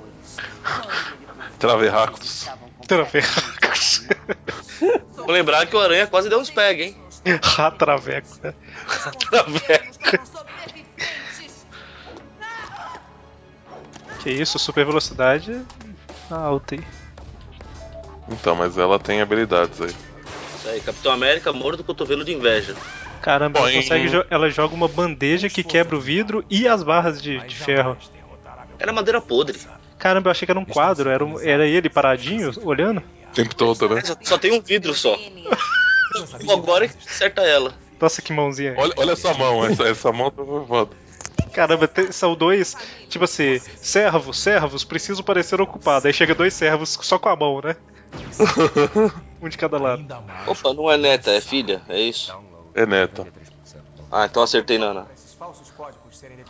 Traverractos. Traverracos. Vou lembrar que o Aranha quase deu uns pega, hein? Ratraveco, né? Traveco. Que isso, super velocidade alta aí. Então, mas ela tem habilidades aí. Isso aí, Capitão América morto do cotovelo de inveja. Caramba, ela, consegue jo- ela joga uma bandeja que quebra o vidro e as barras de, de ferro. Era madeira podre. Caramba, eu achei que era um quadro, era, um- era ele paradinho, olhando. O tempo todo, né? Só, só tem um vidro só. Agora que acerta ela. Nossa, que mãozinha. Olha, olha essa mão, essa, essa mão tá foda. Caramba, são dois, tipo assim, servos, servos, preciso parecer ocupado. Aí chega dois servos só com a mão, né? um de cada lado. Opa, não é neta, é filha, é isso? É neta. Ah, então acertei na Ana.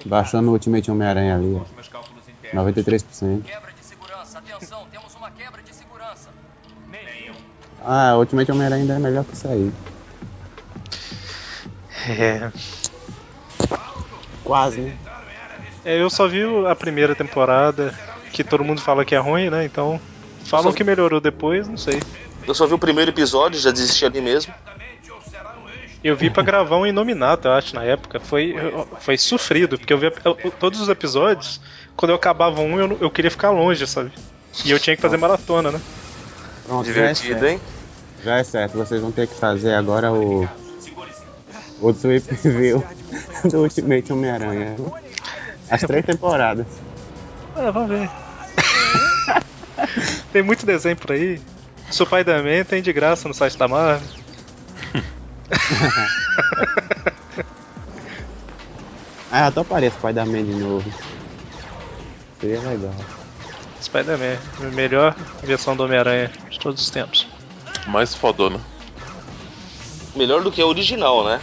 Baixando o Ultimate Homem-Aranha ali, ó. 93%. Quebra de segurança. Atenção, temos uma quebra de segurança. Ah, o Ultimate Homem-Aranha ainda é melhor que isso aí. É. Quase, né? É, eu só vi a primeira temporada, que todo mundo fala que é ruim, né? Então, falam que melhorou depois, não sei. Eu só vi o primeiro episódio, já desisti ali mesmo. Eu vi pra gravar um Inominato, eu acho, na época. Foi, foi sofrido, porque eu via eu- todos os episódios, quando eu acabava um, eu, eu queria ficar longe, sabe? E eu tinha que fazer maratona, né? Pronto, Divertido, é hein? certo. Já é certo, vocês vão ter que fazer agora o. O Sweep View do Ultimate Homem-Aranha. As três temporadas. Ah, vamos ver. tem muito desenho por aí. Spider-Man tem de graça no site da Marvel. Ah, eu toparia Spider-Man de novo. Seria legal. Spider-Man, a melhor versão do Homem-Aranha de todos os tempos. Mais fodona. Melhor do que a original, né?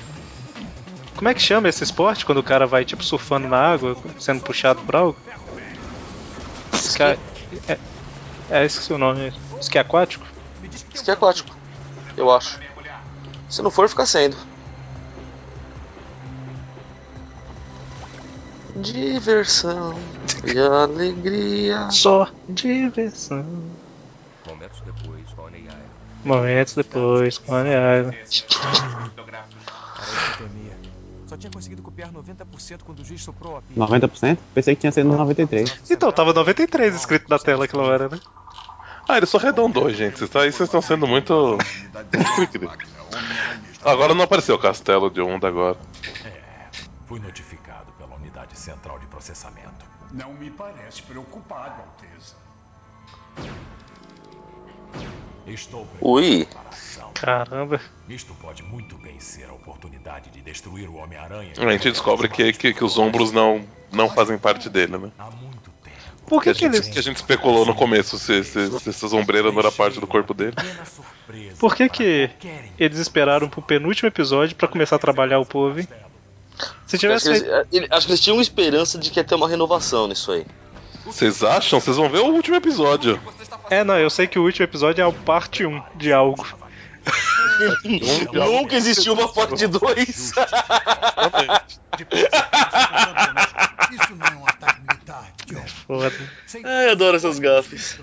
Como é que chama esse esporte quando o cara vai tipo surfando na água, sendo puxado por algo? Esqui... É, é, esqueci o nome. Esqui aquático? Isso que é aquático, eu acho. Se não for, fica sendo. Diversão e alegria. Só diversão. Momentos depois, Honey Island. Momentos depois, com a Island. Só tinha conseguido copiar 90% quando o juiz soprou a pia. 90%? Pensei que tinha sido 93%. Então, tava 93 escrito na tela aquela hora, né? Ah, ele só arredondou, gente. Vocês tá- aí vocês estão sendo muito. Agora não apareceu o castelo de onda agora. Fui notificado pela unidade central de processamento. Não me parece preocupado, Alteza. Estou Ui. Caramba. Isto pode muito bem ser a oportunidade de destruir o Homem-Aranha. A gente descobre que, que, que os ombros não, não fazem parte dele, né? Por que, a que gente, eles. que a gente especulou no começo se, se, se essas ombreiras não era parte do corpo dele. Por que, que eles esperaram pro penúltimo episódio pra começar a trabalhar o povo, hein? Se Acho tivesse que, eles, ele- acho que eles tinham esperança de que ia ter uma renovação nisso aí. Vocês acham? Vocês vão ver o último episódio. É, não, eu sei que o último episódio é a parte 1 de algo. Nunca existiu uma parte 2. Isso não é um ataque John. Foda. Ai, adoro essas gafes.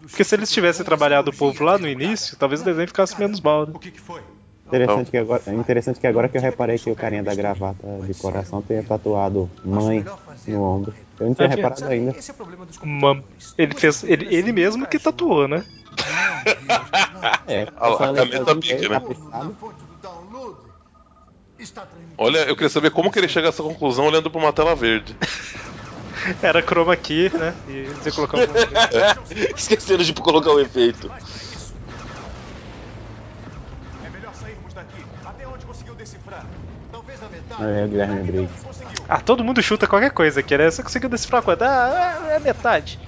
Porque se eles tivessem trabalhado o povo lá no início, talvez o desenho ficasse menos mal, né? Interessante que, agora, é interessante que agora que eu reparei que o carinha da gravata de coração tenha tatuado mãe no ombro. Eu não tinha É, reparado ainda. Mam. Ele fez. Ele, ele mesmo que tatuou, né? É, A, a caneta pique, né? Olha, eu queria saber como que ele chega a essa conclusão olhando pra uma tela verde. Era chroma key, né? E iam colocar um. Esqueceram de colocar o efeito. É melhor sairmos daqui. Até onde conseguiu decifrar? Talvez a metade. É, Guilherme Briggs. Ah, todo mundo chuta qualquer coisa aqui, né? Você conseguiu decifrar quanto? Ah, é metade.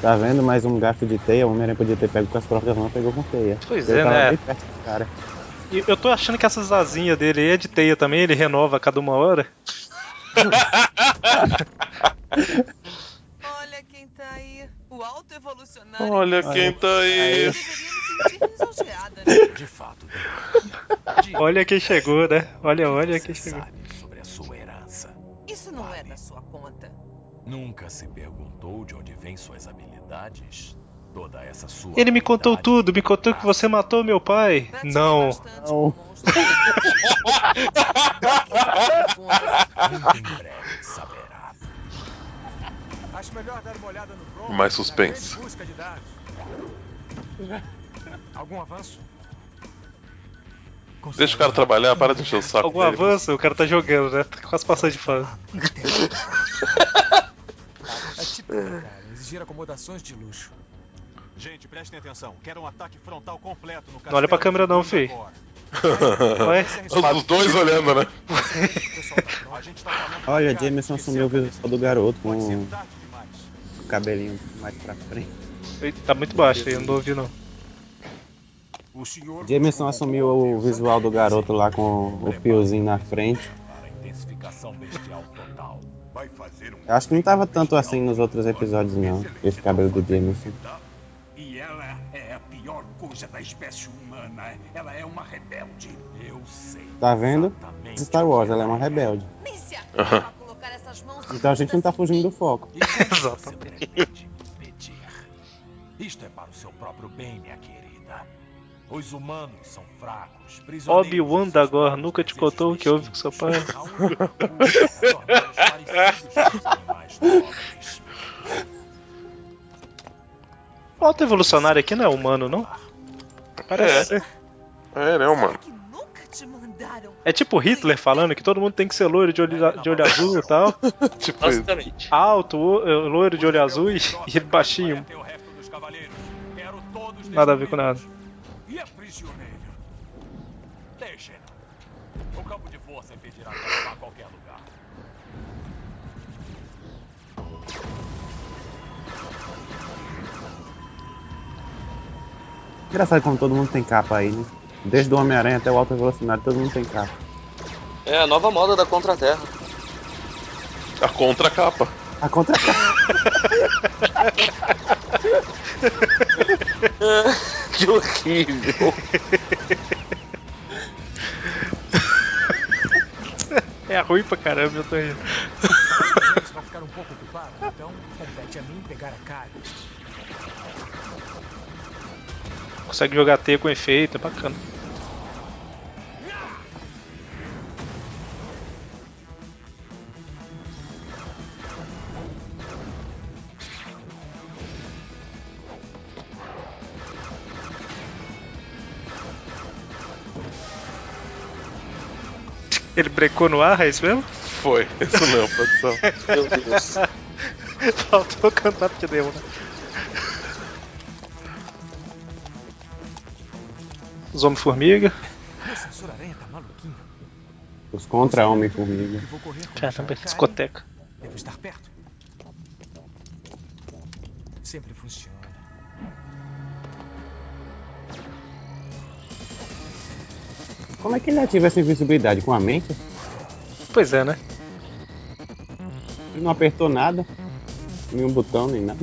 Tá vendo? Mais um gasto de teia. O Homem-Aranha podia ter pego com as próprias mãos, pegou com teia. Pois Ele é, tava né? bem perto do cara. E eu tô achando que essas asinhas dele aí é de teia também, ele renova a cada uma hora. Olha quem tá aí. O alto evolucionista Olha quem tá aí. De fato, Olha quem chegou, né? Olha, olha quem chegou. sobre a sua herança. Isso não é da sua conta. Nunca se perguntou de onde vêm suas habilidades? Toda essa sua. Ele me contou tudo, me contou que você matou meu pai. Não. Não. Uma olhada no Bronx. Mais suspense. Algum avanço? Deixa o cara trabalhar, para de encher o saco. Algum dele. avanço? O cara tá jogando, né? Tá quase passando de fase. É tipo, cara, exigir acomodações de luxo. Gente, prestem atenção. Quero um ataque frontal completo no Não olha pra câmera não, fi. Ué? Os dois olhando, né? Tá falando Olha, Jameson assumiu o visual do garoto com o cabelinho mais pra frente. Eita, Tá muito baixo aí, eu não ouvi não. O senhor Jameson assumiu o visual do garoto lá com o fiozinho na frente. Eu acho que não tava tanto assim nos outros episódios, não. Esse cabelo do Jameson. E ela é a pior coisa da espécie humana. Ela é uma rebelde. Eu sei. Tá vendo? exatamente Star Wars, ela é uma rebelde. Essas mãos Então a gente não tá fugindo do foco. E como você pretende impedir? Isto é para o seu próprio bem, minha querida. Os humanos são fracos, Obi-Wan Dagor seus nunca te contou o que houve com seu pai. A única cura é torná-los parecidos com os animais nobres. O auto-evolucionário aqui não é humano, não? Parece ser. É, né, mano? que nunca te mandaram. É tipo Hitler falando que todo mundo tem que ser loiro de olho, de olho azul e tal. Tipo, Basicamente. Alto, eh, loiro de olho azul e, e baixinho. Nada a ver com nada. E a prisioneira? Deixem. O campo de força impedirá vá a qualquer lugar. Engraçado como todo mundo tem capa aí, né? Desde o Homem-Aranha até o Alto Evolucionário, todo mundo tem capa. É a nova moda da Contra-Terra. a contracapa. A contra que horrível. É ruim pra caramba, eu tô indo. James vai ficar um pouco ocupado, então compete a mim pegar a cara. Consegue jogar T com efeito, é bacana. Ele brecou no ar, é isso mesmo? Foi, isso mesmo, produção. Meu Deus. Faltou cantar porque deu, né? Os Homem-Formiga. Tá. Os contra Homem-Formiga. Caramba, Karen. discoteca. Devo estar perto. Sempre funciona. Como é que ele ativa essa invisibilidade? Com a mente? Pois é, né? Ele não apertou nada. Nenhum botão, nem nada.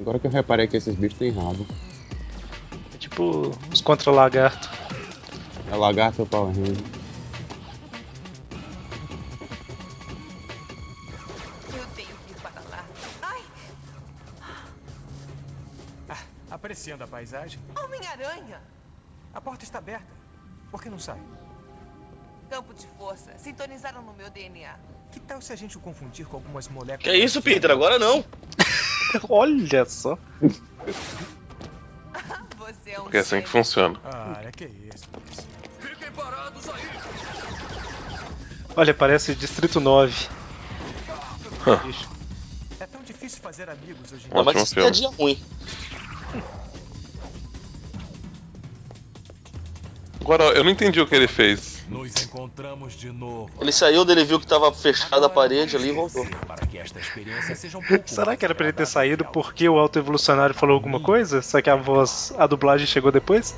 Agora que eu reparei que esses bichos têm rabo. É tipo os contra-lagarto. É lagarto ou o Power Ranger? Apreciando a paisagem. Homem-Aranha! A porta está aberta. Por que não sai? Campo de força. Sintonizaram no meu DNA. Que tal se a gente o confundir com algumas moléculas? Que isso, Peter? Agora não. Olha só. Você é um Porque é assim que funciona. Ah, é que isso. Fiquem parados aí! Olha, parece Distrito 9. É tão difícil fazer amigos hoje em Não, dia. mas é ruim. Agora, eu não entendi o que ele fez. Nos encontramos de novo. Ele saiu dele viu que tava fechada a parede ali e voltou. Para que esta experiência seja um pouco Será que era pra ele ter saído porque o auto-evolucionário falou alguma coisa? Só que a voz, a dublagem chegou depois?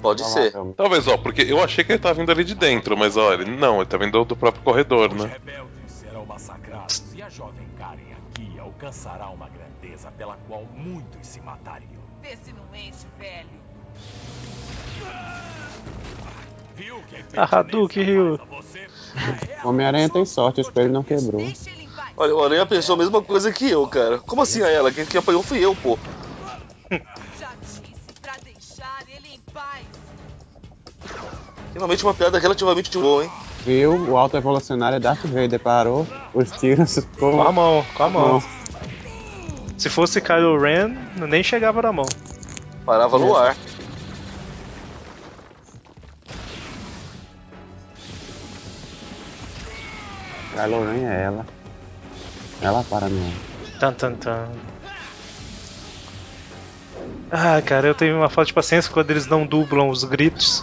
Pode ser. Talvez, ó, porque eu achei que ele tá vindo ali de dentro, mas ó, ele não, ele tá vindo do próprio corredor, Os né? rebeldes serão massacrados e a jovem Karen aqui alcançará uma grandeza pela qual muitos se matariam. Vê se não enche, velho. Viu que Ah, Hadouken, Ryu. O Homem-Aranha tem sorte, o espelho não quebrou. Olha, o Aranha pensou a mesma coisa que eu, cara. Como assim a ela? Quem, quem apanhou fui eu, pô. Finalmente uma piada relativamente boa, hein? Viu? O alto evolucionário Darth Vader parou, os tiros ficou. Com a mão, com a mão. Se fosse Kylo Ren, nem chegava na mão. Parava no ar. Kylo Ren é ela. Ela para não. Tan, tan, tan. Ah, cara, eu tenho uma falta de paciência quando eles não dublam os gritos.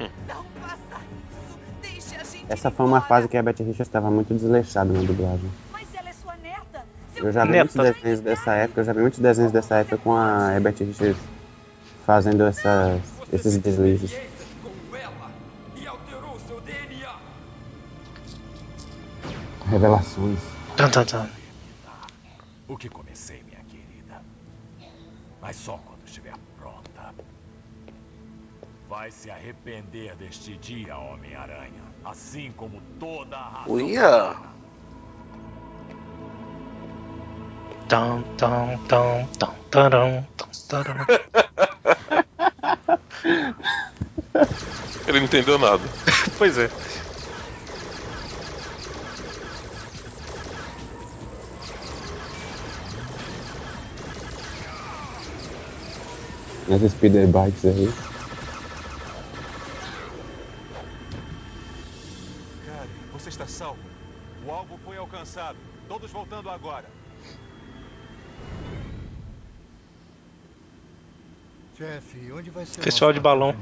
A Essa foi uma fase que a Betty Richards estava muito desleixada na dublagem. Eu já vi Neta. muitos desenhos dessa época, eu já vi muitos desenhos dessa época com a Herbert Richards fazendo essas, esses deslizes. Revelações. Tan. O que comecei, minha querida. Mas só quando estiver pronta. Vai se arrepender deste dia, Homem-Aranha. Assim como toda a raça. Uia! Tan, tan, tan, tan, taram, tan, taram. Ele não entendeu nada. Pois é. As speeder bikes aí. Karen, você está salvo. O alvo foi alcançado. Todos voltando agora. Chefe, onde vai ser o Festival de balão.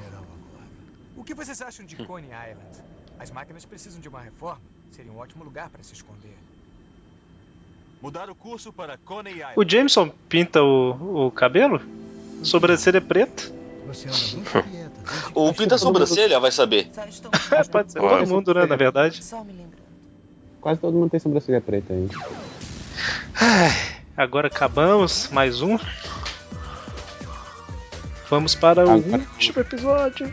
O que vocês acham de Coney Island? As máquinas precisam de uma reforma. Seria um ótimo lugar para se esconder. Mudar o curso para Coney Island. O Jameson pinta o, o cabelo? Sobrancelha preta? Desde que Ou você pinta a sobrancelha, vai saber. É, pode ser. Todo mundo, né, na verdade. Quase todo mundo tem sobrancelha preta aí. Agora acabamos. Mais um. Vamos para o Agora- último episódio.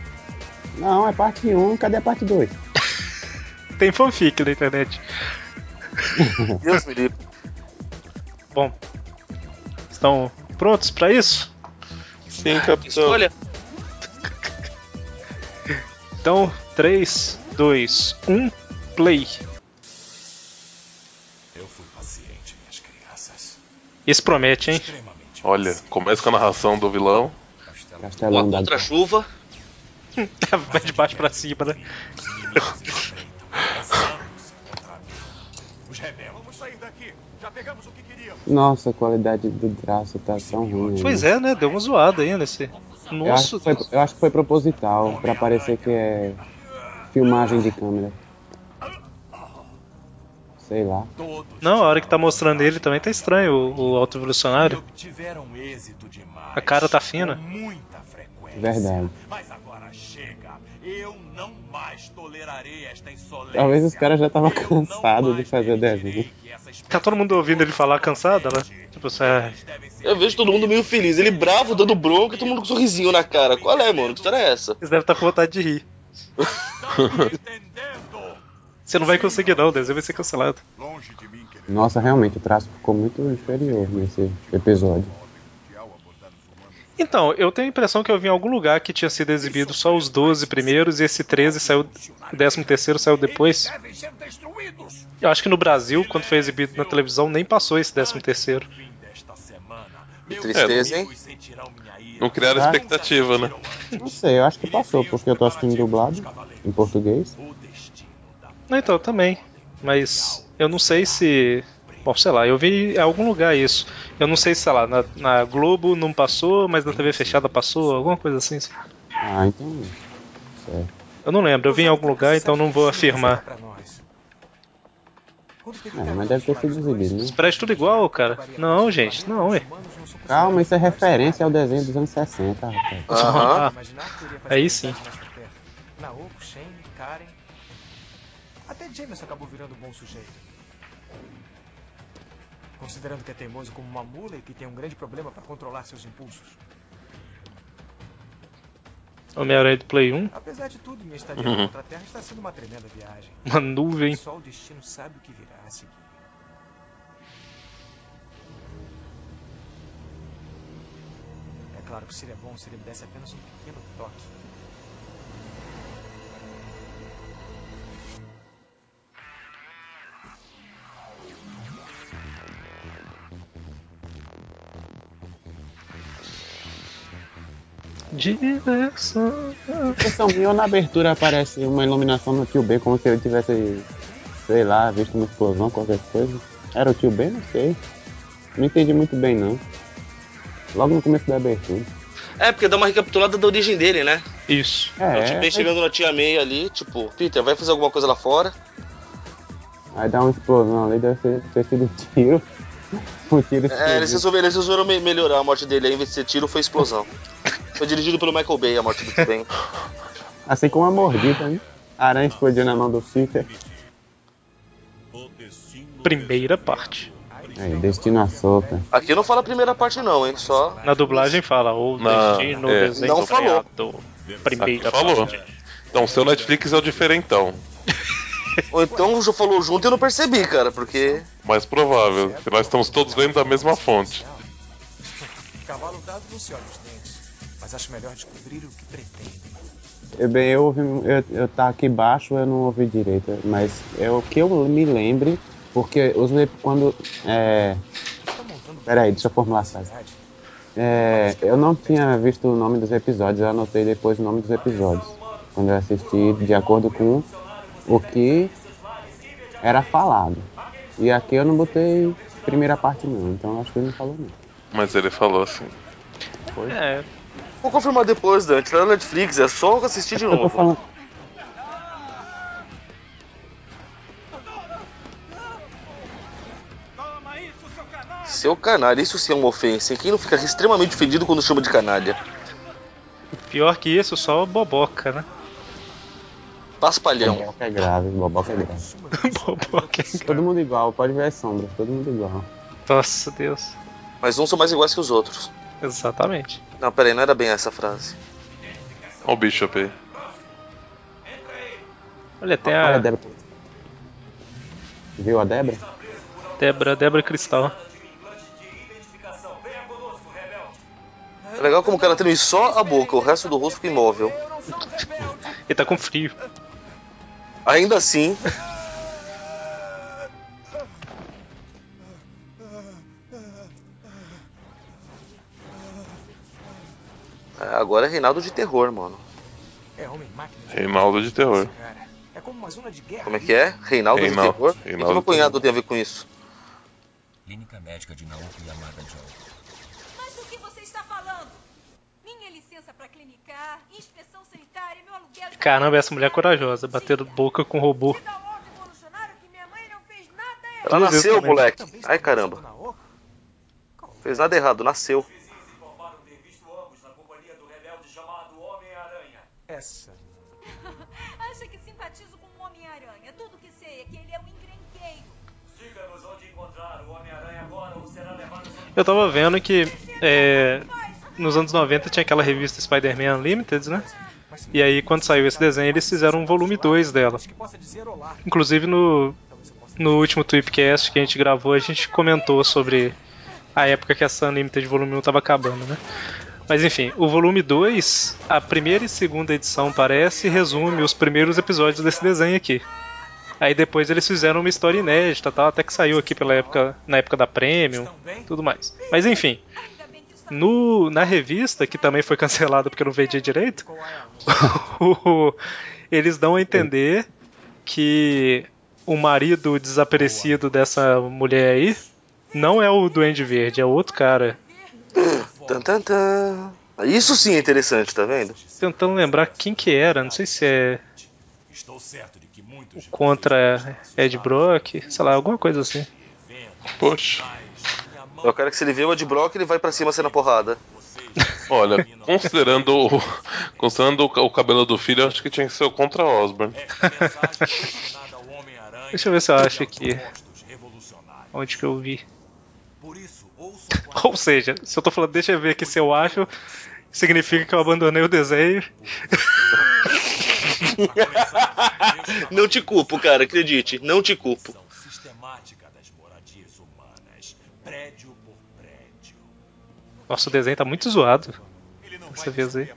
Não, é parte 1, cadê a parte 2? Tem fanfic na internet. Deus me livre. Bom. Estão prontos para isso? Sim, capitão. Escolha. Então, 3, 2, 1, play. Eu fui paciente, minhas crianças. Esse promete, hein? Olha, começa com a narração do vilão. Uma Castelão da contra-chuva. Vai de baixo pra cima, né? Os inimigos se estreitam. Lançando-se contra mim. Os rebeldes. Vamos sair daqui. Já pegamos o que queríamos. Nossa, a qualidade do traço tá tão ruim. Pois é, né? Deu uma zoada aí nesse. Eu acho, Nossa, que foi, eu acho que foi proposital, pra parecer que é filmagem de câmera. Sei lá. Não, a hora que tá mostrando ele também tá estranho, o, o alto evolucionário. A cara tá fina. Verdade. Mas agora chega. Eu não mais tolerarei esta insolência. Talvez os caras já estavam cansados de fazer espécie Tá todo mundo ouvindo ele falar cansado, né? Tipo, é, ser Eu vejo todo mundo meio feliz. Ele bravo, dando bronca e todo mundo com um sorrisinho na cara. Qual é, mano? Que história é essa? eles devem estar com vontade de rir. Você não vai conseguir não, o desenho vai ser cancelado. Nossa, realmente, o traço ficou muito inferior nesse episódio. mundial abordar os humanos. Então, eu tenho a impressão que eu vi em algum lugar que tinha sido exibido só os 12 primeiros e esse 13 saiu. O 13 terceiro saiu depois. Eu acho que no Brasil, quando foi exibido na televisão, nem passou esse 13 terceiro. Que tristeza, hein? Não criaram Ah. expectativa, né? Não sei, eu acho que passou, porque eu tô assistindo dublado em português. O destino da Não, então, também. Mas eu não sei se. Bom, sei lá, eu vi em algum lugar isso. Eu não sei se, sei lá, na, na Globo não passou, mas na TV fechada passou, alguma coisa assim. Ah, então. Certo. Eu não lembro, eu vi em algum lugar, então não vou afirmar. É, mas deve ter sido exibido, né? Parece tudo igual, cara. Não, gente, não, é. Calma, isso é referência ao desenho dos anos 60, rapaz. Ah, aí sim. Naoko, Shane, Karen. Até Jameson acabou virando um bom sujeito. Considerando que é teimoso como uma mula e que tem um grande problema para controlar seus impulsos. Homem-Aranha do Play 1. Apesar de tudo, minha estadia Uhum. na outra terra está sendo uma tremenda viagem. Uma nuvem. Só o destino sabe o que virá a seguir. É claro que seria bom se ele me desse apenas um pequeno toque. Diversão. Minha, na abertura aparece uma iluminação no tio B, como se ele tivesse, sei lá, visto uma explosão, qualquer coisa. Era o tio B? Não sei. Não entendi muito bem, não. Logo no começo da abertura. É, porque dá uma recapitulada da origem dele, né? Isso. É, o Tio Ben chegando na tia May ali, tipo, Peter, vai fazer alguma coisa lá fora? Aí dá uma explosão ali, deve ser, ter sido tiro. um tiro É, eles resolveram, eles resolveram me- melhorar a morte dele, aí, em vez de ser tiro, foi explosão. Foi dirigido pelo Michael Bay a morte do Tio Ben. Assim como a mordida, né? A aranha explodiu na mão do Peter. Primeira parte. Aí, destino à solta. Aqui não fala a primeira parte não, hein? Só. Na dublagem fala, o Na- destino, é. desenho Não falou. freado. Primeira Aqui falou. parte. Então, o seu Netflix é o diferentão. Ou então já falou junto e eu não percebi, cara, porque. Mais provável, que nós estamos todos vendo da mesma fonte. Cavalo dado não se olha os dentes, mas acho melhor descobrir o que pretende. Eu, bem, eu, ouvi, eu, eu tá aqui embaixo, eu não ouvi direito, mas é o que eu me lembre, porque os quando. É... Peraí, deixa eu formular a frase. É, eu não tinha visto o nome dos episódios, eu anotei depois o nome dos episódios. Quando eu assisti de acordo com o que era falado. E aqui eu não botei primeira parte não, então acho que ele não falou não. Mas ele falou assim. É, Vou confirmar depois, Dante. Lá na Netflix, é só assistir de Eu tô novo. falando. Seu canalha, isso sim é uma ofensa, hein? Quem não fica extremamente ofendido quando chama de canalha? pior que isso, só boboca, né? Paspalhão. Boboca é grave, boboca é grave. boboca é Todo mundo igual, pode ver as sombras, todo mundo igual. Nossa, Deus. Mas uns são mais iguais que os outros. Exatamente. Não, peraí, não era bem essa frase. Olha o Bishop aí. Olha, tem Olha a a Débora. Viu a Débora? Débora, Débora Cristal. É legal como o cara tem só a boca, o resto do rosto fica imóvel. Ele tá com frio. Ainda assim. Agora é Reinaldo de terror, mano. É homem máquina. Reinaldo de terror. É como uma zona de guerra. Como é que é? Reinaldo, Reinaldo- de terror? O que Reinaldo meu de cunhado tem a ver com isso? Clínica médica de Naoki Yamada John. Mas do que você está falando? Minha licença pra clinicar, inspeção sanitária, meu aluguel... Caramba, essa mulher é corajosa, batendo boca com robô. Ela nasceu, moleque. Ai, caramba. Fez nada errado, nasceu. Essa. Acha que simpatizo com o Homem-Aranha. Tudo que sei é que ele é um encrenqueiro. Diga-nos onde encontrar o Homem-Aranha agora ou será levado Eu tava vendo que é, nos anos 90 tinha aquela revista Spider-Man Unlimited, né? E aí, quando saiu esse desenho, eles fizeram um volume 2 dela. Inclusive, no, no último Tweepcast que a gente gravou, a gente comentou sobre a época que essa Unlimited volume 1 tava acabando, né? Mas enfim, o volume 2, a primeira e segunda edição parece, resume os primeiros episódios desse desenho aqui. Aí depois eles fizeram uma história inédita, tal, até que saiu aqui pela época, na época da Premium, tudo mais. Mas enfim, no, na revista, que também foi cancelada porque não vendi direito, eles dão a entender que o marido desaparecido dessa mulher aí não é o Duende Verde, é outro cara. Tan, tan, tan. Isso sim é interessante, tá vendo? Tentando lembrar quem que era, não sei se é. Estou certo de que muitos contra Ed Brock, sei lá, alguma coisa assim. Poxa. Eu quero que se ele vê o Ed Brock, ele vai pra cima sendo porrada. Olha, considerando, o- considerando o cabelo do filho, eu acho que tinha que ser o contra Osborne. Deixa eu ver se eu acho aqui. Onde que eu vi? Ou seja, se eu tô falando, deixa eu ver aqui se eu acho, significa que eu abandonei o desenho. Não te culpo, cara, acredite. Não te culpo. sistemática das moradias humanas, prédio por prédio. Nossa, o desenho tá muito zoado. Dessa vez aí.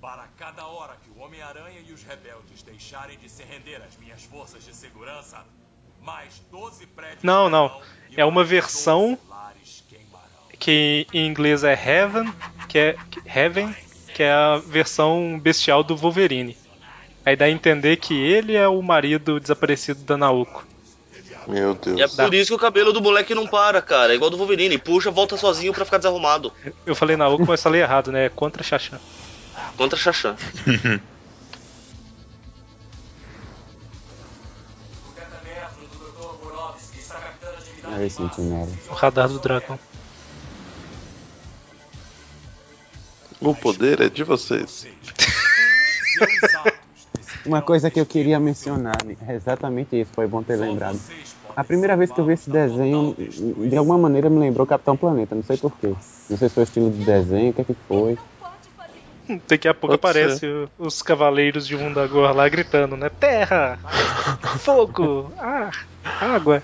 Para cada hora que o Homem-Aranha e os rebeldes deixarem de se render às minhas forças de segurança, mais 12 prédios Não, não. É uma versão que em inglês é Heaven, que é Heaven, que é a versão bestial do Wolverine. Aí dá a entender que ele é o marido desaparecido da Naoko. Meu Deus. E é por isso que o cabelo do moleque não para, cara. É igual do Wolverine. Puxa, volta sozinho pra ficar desarrumado. Eu falei Naoko, mas falei errado, né? É contra Xaxã. Contra Xaxã. Sentinela. O radar do dragão. O poder é de vocês. Uma coisa que eu queria mencionar é exatamente isso, foi bom ter lembrado. A primeira vez que eu vi esse desenho, de alguma maneira me lembrou Capitão Planeta, não sei porquê. Não sei se foi o estilo de desenho, o que, é que foi. Daqui a pouco Pode aparece o- os cavaleiros de Mundagor lá gritando, né? Terra! Fogo! Ar! Água!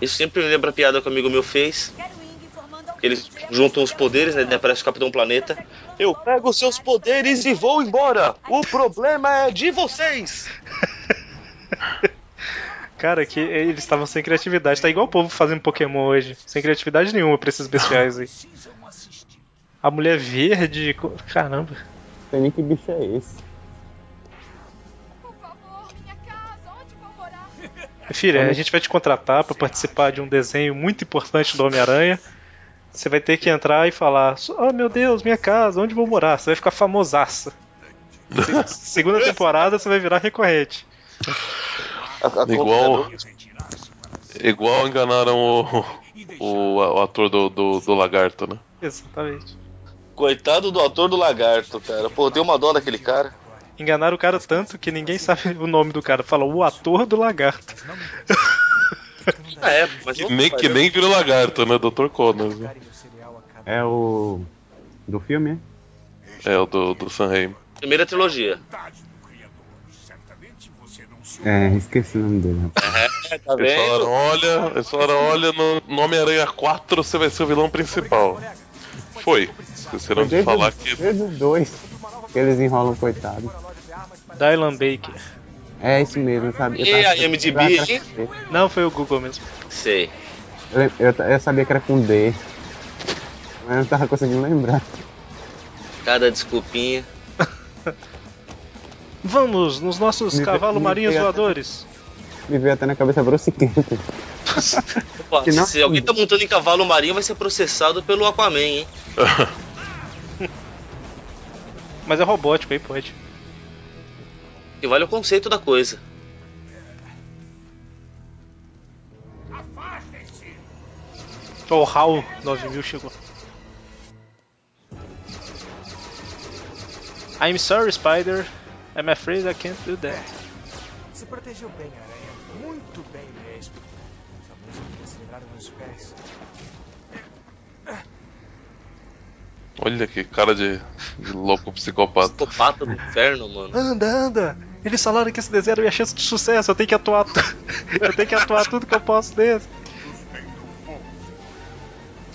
Isso sempre me lembra a piada que um amigo meu fez. Eles juntam os poderes, né? Aparece o Capitão Planeta. Eu pego os seus poderes e vou embora. O problema é de vocês. Cara, que eles estavam sem criatividade. Tá igual o povo fazendo Pokémon hoje. Sem criatividade nenhuma pra esses bestiais aí. A mulher verde. Caramba. Não sei nem que bicho é esse. Filha, a gente vai te contratar pra participar de um desenho muito importante do Homem-Aranha. Você vai ter que entrar e falar: Oh meu Deus, minha casa, onde vou morar? Você vai ficar famosaça. Se- Segunda temporada você vai virar recorrente. Igual, igual enganaram o, o, o ator do, do, do Lagarto, né? Exatamente. Coitado do ator do lagarto, cara. Pô, deu uma dó daquele cara. Enganaram o cara tanto que ninguém sabe o nome do cara. Fala o ator do lagarto. Ah, é, mas Que nem, que nem virou Lagarto, né? Dr. Connors. né? É o. do filme, É, o do, do San Raimi. Primeira trilogia. é? Esqueci o nome dele. É, tá Eles falaram, vendo? olha, eles falaram, olha, no, no Homem-Aranha 4 você vai ser o vilão principal. Foi. Esqueceram de falar o- que. desde dois que eles enrolam, coitado. Dylan Baker. É isso mesmo, eu sabia. E a hein? Não, foi o Google mesmo. Sei. Eu, eu, eu sabia que era com D. Mas eu não tava conseguindo lembrar. Cada desculpinha. Vamos nos nossos Me- cavalos me marinhos até- voadores. Me veio até na cabeça Bruce Campbell. Se alguém tá montando em cavalo marinho, vai ser processado pelo Aquaman, hein? Mas é robótico aí, pode. E vale o conceito da coisa. O HAL 9000 chegou. I'm sorry, Spider. I'm afraid I can't do that. Se protegeu bem, Aranha. Muito bem mesmo. Música se livraram dos pés. Olha que cara de, de louco psicopata. Psicopata do inferno, mano. Anda, anda! Eles falaram que esse desenho era minha chance de sucesso, eu tenho que atuar. tu- eu tenho que atuar tudo que eu posso desse.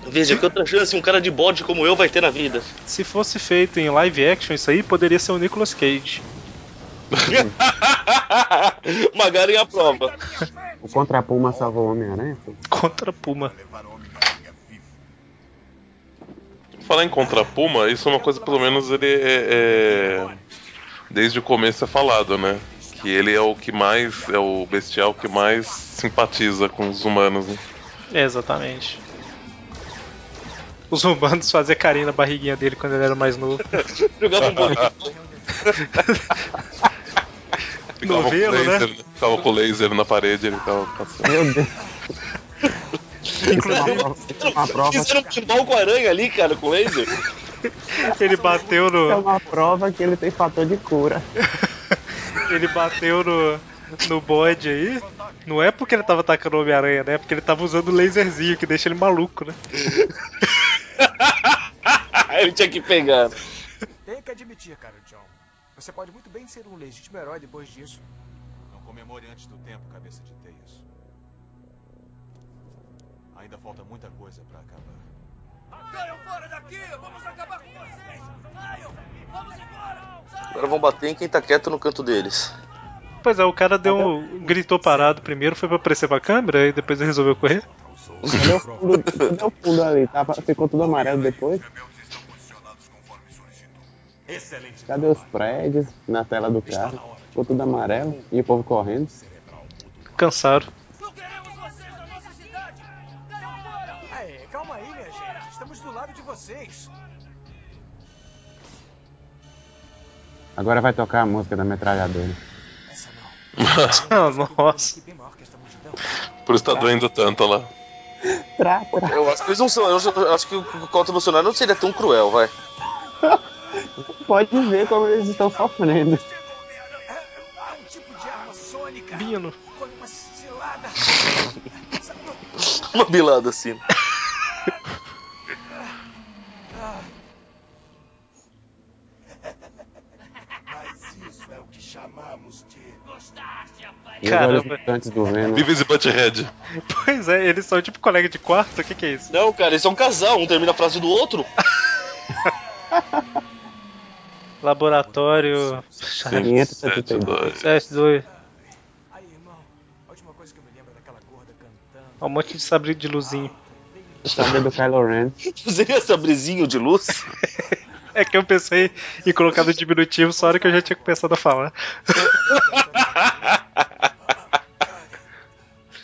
Veja, que outra chance um cara de bode como eu vai ter na vida. Se fosse feito em live action, isso aí poderia ser o Nicolas Cage. Magaren a prova. O Contrapuma salvou o Homem-Aranha? Contra Puma. Falar em Contra Puma, isso é uma coisa, pelo menos, ele é, é- Desde o começo é falado, né? Que ele é o que mais. É o bestial que mais simpatiza com os humanos, né? Exatamente. Os humanos faziam carinho na barriguinha dele quando ele era mais novo. Jogava um bolinho. Novelo, né? Ficava com laser na parede, ele ficava passando. Meu Deus. Isso é uma prova. Fizeram um pinball com aranha ali, cara, com laser. Ele bateu É no. uma prova que ele tem fator de cura. Ele bateu no. No bode aí. Não é porque ele tava atacando o Homem-Aranha, né? É porque ele tava usando o laserzinho que deixa ele maluco, né? ele tinha que pegar. Tenho que admitir, cara, John. Você pode muito bem ser um legítimo herói depois disso. Não comemore antes do tempo, cabeça de teias. Ainda falta muita coisa pra acabar. Saiam fora daqui! Vamos acabar com vocês! Saiam! Vamos embora! Agora vão bater em quem tá quieto no canto deles. Pois é, o cara deu um. gritou parado primeiro, foi pra aparecer pra câmera e depois ele resolveu correr. Cadê o fundo, cadê o fundo ali? Tava, ficou tudo amarelo depois. Excelente. Cadê os prédios na tela do carro? Ficou tudo amarelo e o povo correndo. Cansaram. Vocês. Agora vai tocar a música da metralhadora. Ah, Nossa. Por isso tá doendo tanto lá. Tra, tra. Eu acho que eles não são. Eu acho- que o contra Bolsonaro não seria tão cruel, vai. Pode ver como eles estão sofrendo. É um tipo. Bino. Com uma cilada. Uma bilada assim. Mas isso é o que chamamos de. Gostaste, rapaz? E os Caramba. gigantes do Venom. E Butthead. Pois é, eles são tipo colega de quarto? O que, que é isso? Não, cara, eles são um casal. Um termina a frase do outro. Laboratório. 572. S2. Aí, irmão. A última coisa que eu me lembro é daquela gorda cantando. Um monte de sabre de luzinho. Sabe do Kylo Ren. Seria sabrizinho de luz? É que eu pensei em colocar no diminutivo só a hora que eu já tinha começado a falar.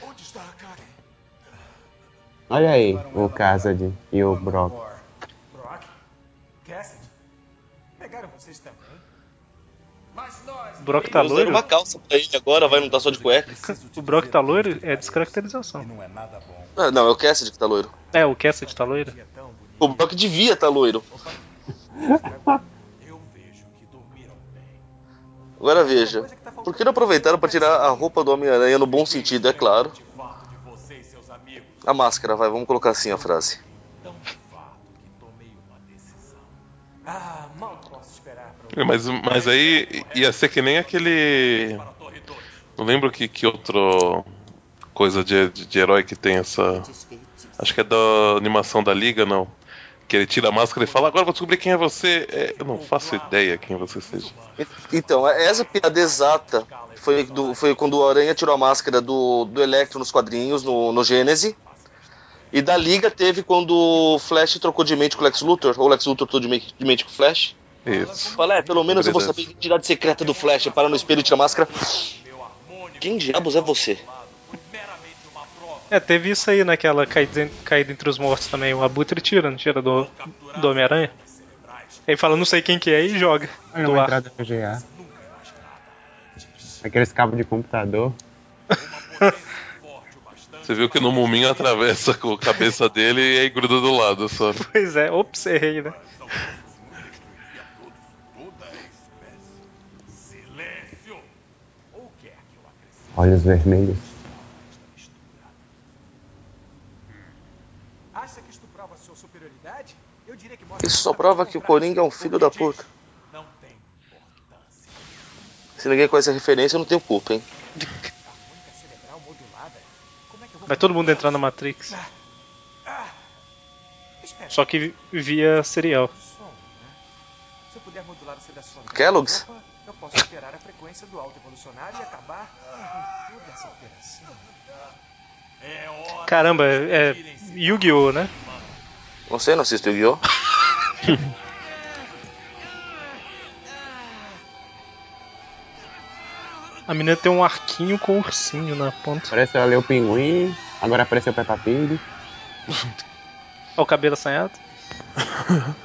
Onde está a Karen? Olha aí o Cassidy e o Brock. Brock? Pegaram vocês também? O Brock tá loiro? uma calça pra ele agora, vai, não tá só de cueca. O Brock tá loiro? É descaracterização. Não é. Ah, não, é o Cassidy que tá loiro. É, o Cassidy tá loiro? O Brock devia estar tá loiro. Eu vejo que dormiram bem. Agora veja. Por que não aproveitaram pra tirar a roupa do Homem-Aranha no bom sentido, é claro? A máscara, vai, vamos colocar assim a frase. Tão de fato que tomei uma decisão. Ah, mal posso esperar pra É, Mas, mas aí ia ser que nem aquele. Não lembro que, que outro coisa de, de, de herói que tem essa. Acho que é da animação da Liga, não. Que ele tira a máscara e fala, agora vou descobrir quem é você. É, eu não faço ideia quem você seja. Então, essa piada exata foi, do- foi quando o Aranha tirou a máscara do, do Electro nos quadrinhos, no, no Gênese. E da Liga teve quando o Flash trocou de mente com o Lex Luthor, ou o Lex Luthor trocou de mente, de mente com o Flash. Isso. Fala, é, pelo menos eu vou saber a identidade secreta do Flash. Para no espelho e tira a máscara. Quem diabos é você? É, teve isso aí naquela caída, en- caída entre os mortos também. O Abutre tira, não tira do, do Homem-Aranha? Aí fala, não sei quem que é e joga. Do uma entrada VGA. Aqueles cabos de computador. Você viu que no Muminho atravessa com a cabeça dele e aí gruda do lado só. Pois é, ops, errei, né? Olhos vermelhos. Acha que isto prova sua superioridade? Eu diria que mostra Isso só prova que o Coringa é um filho da puta. Se ninguém conhece a referência, eu não tenho culpa, hein? é Vai todo mundo entrar na Matrix. Só que via serial. som? Se eu puder modular a sedação Kellogg's? eu posso alterar a frequência do alto evolucionário e acabar com toda essa operação. É. Caramba, é Yu-Gi-Oh, né? Sei, não assisto Yu-Gi-Oh! A menina tem um arquinho com ursinho na ponta. Apareceu ali o pinguim. Agora apareceu o Peppa Pig. Olha o cabelo assanhado.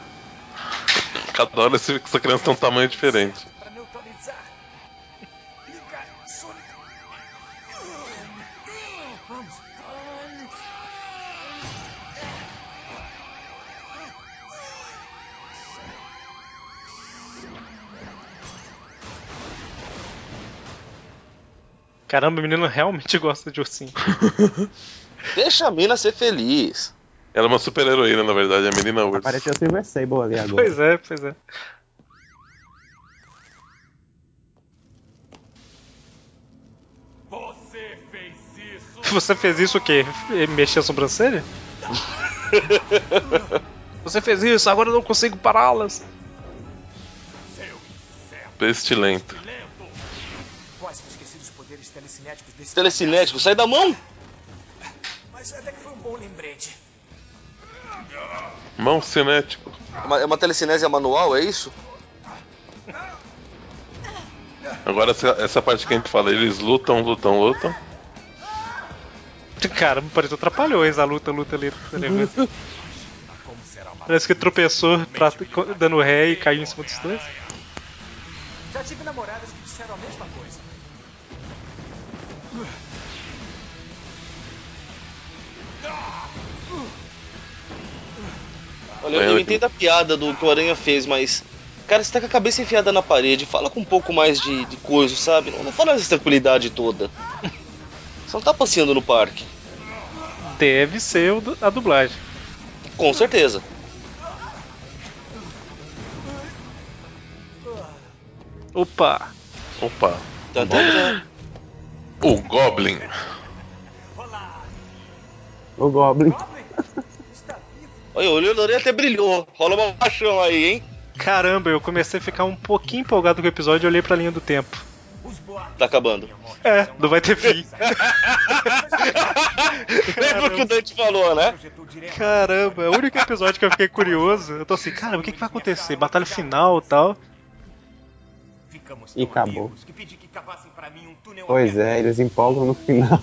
Cada hora essa criança tem um tamanho diferente. Caramba, a menina realmente gosta de ursinho. Deixa a mina ser feliz. Ela é uma super heroína, na verdade, a menina urso. Apareceu o Silver Sable ali agora. Pois é, pois é. Você fez isso. Você fez isso o quê? Mexer a sobrancelha? Você fez isso, agora eu não consigo pará-las. Pestilento. Quase telecinéticos desse. Telecinético, sai da mão! Mas até que foi um bom lembrete. Mão cinético. É uma, é uma telecinésia manual, é isso? Agora essa, essa parte que a gente fala, eles lutam, lutam, lutam. Cara, pareceu trapalhões a luta, luta ali. Parece que tropeçou pra, dando ré e caiu em cima dos dois. Já tive namoradas que Olha, eu, eu entendo a piada do que o Aranha fez, mas. Cara, você tá com a cabeça enfiada na parede, fala com um pouco mais de, de coisa, sabe? Não, não fala essa tranquilidade toda. Você não tá passeando no parque. Deve ser a dublagem. Com certeza. Opa! Opa. Tan, tan, tan. O Goblin. O Goblin. Olha, o olho da orelha até brilhou. Rola uma paixão aí, hein? Caramba, eu comecei a ficar um pouquinho empolgado com o episódio e olhei pra linha do tempo. Tá acabando. É, não vai ter fim. Lembra o que o Dante falou, né? Caramba, é o único episódio que eu fiquei curioso. Eu tô assim, cara, o que, que vai acontecer? Batalha final e tal. E acabou. Pois é, eles empolgam no final.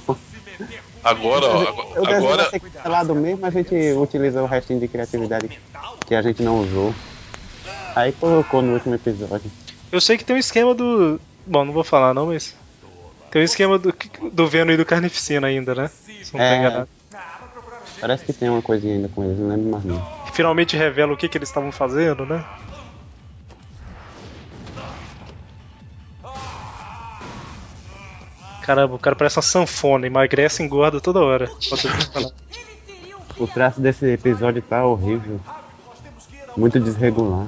Agora, ó, agora, agora ser cancelado mesmo, a gente utiliza o restinho de criatividade que a gente não usou. Aí colocou no último episódio. Eu sei que tem um esquema do. Bom, não vou falar não, mas. Tem um esquema do, do Venom e do Carnificina ainda, né? Se não É. enganado. Parece que tem uma coisinha ainda com eles, não lembro mais não. Finalmente revela o que, que eles estavam fazendo, né? Caramba, o cara parece uma sanfona, emagrece e engorda toda hora. O traço desse episódio tá horrível. Muito desregular.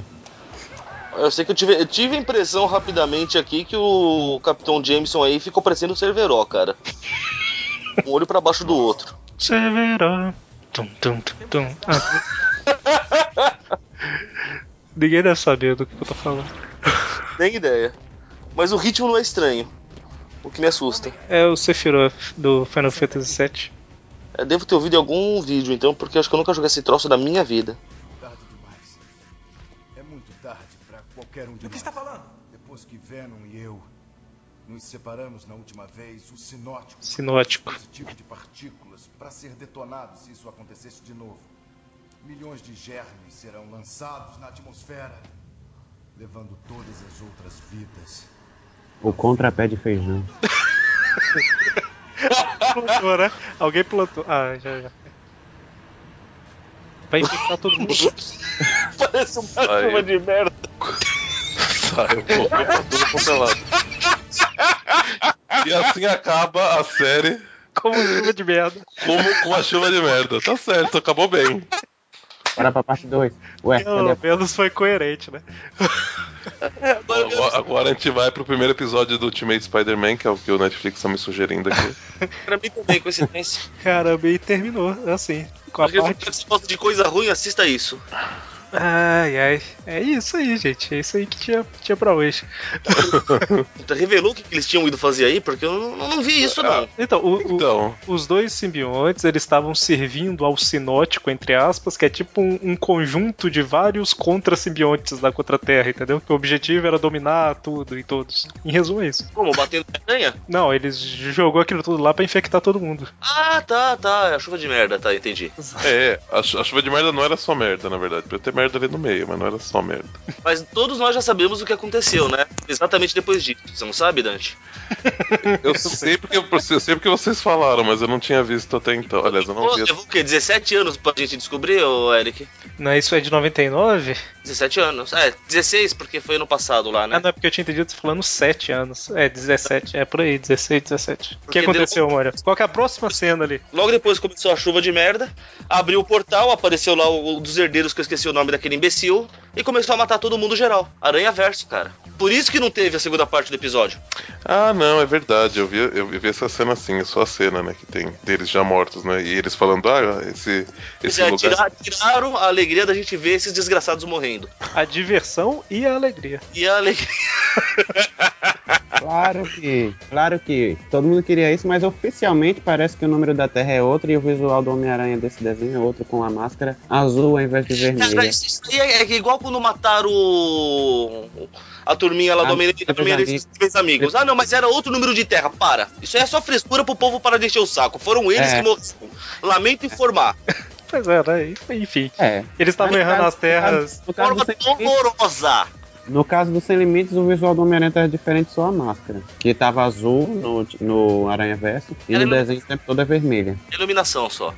Eu sei que eu tive, eu tive a impressão rapidamente aqui que o Capitão Jameson aí ficou parecendo o Cerveró, cara. Um olho pra baixo do outro. Severo. Tum, tum, tum, tum. Ah. Ninguém deve saber do que eu tô falando. Nem ideia. Mas o ritmo não é estranho. O que me assusta. É o Sephiroth do Final Fantasy VII. Eu devo ter ouvido em algum vídeo então, porque acho que eu nunca joguei esse troço da minha vida. Tarde demais. É muito tarde para qualquer um de Do que nós. está falando? Depois que Venom e eu nos separamos na última vez, o sinótico. Sinótico. Dispositivo de partículas para ser detonado se isso acontecesse de novo. Milhões de germes serão lançados na atmosfera, levando todas as outras vidas. O contrapé de feijão. Plantou, né? Alguém plantou. Ah, já, já. Vai infectar todo mundo. Parece uma chuva de merda. saiu pra tudo quanto é lado. E assim acaba a série Como chuva de merda. como com a chuva de merda. Tá certo, acabou bem. Bora pra parte 2. Ué, Pelo menos foi coerente, né? Agora, agora a gente vai pro primeiro episódio do Ultimate Spider-Man, que é o que o Netflix tá me sugerindo aqui. Pra mim também, coincidência. Caramba, e terminou, assim. Com a Porque parte. se você gosta de coisa ruim, assista isso. Ai, ai. É isso aí, gente. É isso aí que tinha, tinha pra hoje. Revelou o que eles tinham ido fazer aí? Porque eu não, não vi isso, não. Então, o- o- Então, os dois simbiontes, eles estavam servindo ao sinótico, entre aspas, que é tipo um, um conjunto de vários contra-simbiontes da Contra-Terra, entendeu? Que o objetivo era dominar tudo e todos. Em resumo, é isso. Como? Batendo na aranha? Não, eles jogou aquilo tudo lá pra infectar todo mundo. Ah, tá, tá. É a chuva de merda, tá, entendi. é, a, a chuva de merda não era só merda, na verdade. Podia ter merda ali no meio, mas não era só merda. Mas todos nós já sabemos o que aconteceu, né? Exatamente depois disso. Você não sabe, Dante? Eu sei porque, eu sei porque vocês falaram, mas eu não tinha visto até então. Aliás, eu não Pô, vi. levou o quê? 17 anos pra gente descobrir, ô Eric? Não, isso é de 99? 17 anos. É, 16, porque foi ano passado lá, né? Ah, não, é porque eu tinha entendido você falando 7 anos. É, 17, é por aí, 16, 17. O que aconteceu, Mário? Qual que é a próxima cena ali? Logo depois começou a chuva de merda, abriu o portal, apareceu lá o, o dos herdeiros, que eu esqueci o nome daquele imbecil, e começou a matar todo mundo geral. Aranha verso, cara. Por isso que não teve a segunda parte do episódio. Ah, não, é verdade. Eu vi, eu vi essa cena assim, é só a cena, né? Que tem deles já mortos, né? E eles falando, ah, esse, esse É, lugar. tira- tiraram a alegria da gente ver esses desgraçados morrendo. A diversão e a alegria. E a alegria. Claro que, claro que todo mundo queria isso, mas oficialmente parece que o número da Terra é outro e o visual do Homem-Aranha desse desenho é outro com a máscara azul ao invés de Cara, vermelha. isso, isso aí é, é igual quando mataram o- a turminha lá do Ah, Homem-Aranha três Homem-Aranha e três amigos. Ah, não, mas era outro número de terra. Para. Isso aí é só frescura pro povo para de encher o saco. Foram eles É. que morreram. Lamento informar. Pois é, né? Enfim. É. Eeles estavam errando caso- as terras. Caso, Forma do Sem Limites, horrorosa. no caso do Sem Limites, o visual do Homem-Aranha era diferente só a máscara. Que tava azul no, no Aranha Verso e Era no no- desenho o tempo todo é vermelha. Iluminação só.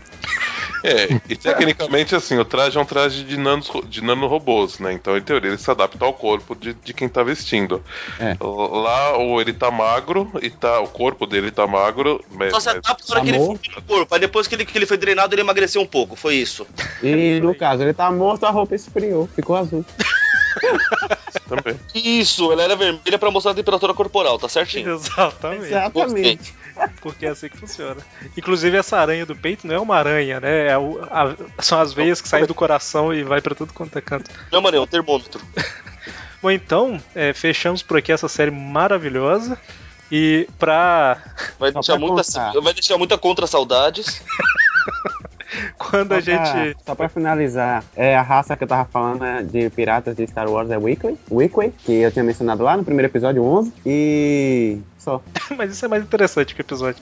É, e tecnicamente, assim, o traje é um traje de, nanos, de nanorobôs, né? Então, em teoria, ele se adapta ao corpo de, de quem tá vestindo. É. Lá, ou ele tá magro, e tá, o corpo dele tá magro. Mas, Só se adapta na hora que ele foi no corpo. Aí depois que ele, que ele foi drenado, ele emagreceu um pouco. Foi isso. E no caso, ele tá morto, a roupa esfriou, ficou azul. também. Isso, ela era vermelha pra mostrar a temperatura corporal, tá certinho. Exatamente. Exatamente. Porque é assim que funciona. Inclusive, essa aranha do peito não é uma aranha, né? É o- a- são as veias que saem do coração e vai pra tudo quanto é canto. Não, mano, é um termômetro. Bom, então, é, fechamos por aqui essa série maravilhosa. E pra. Vai deixar, pra muita, vai deixar muita contra saudades. Quando a Só pra- gente. Só pra finalizar, é a raça que eu tava falando né, de piratas de Star Wars é Weekly, Weekly, que eu tinha mencionado lá no primeiro episódio 11, e só. Mas isso é mais interessante que o episódio.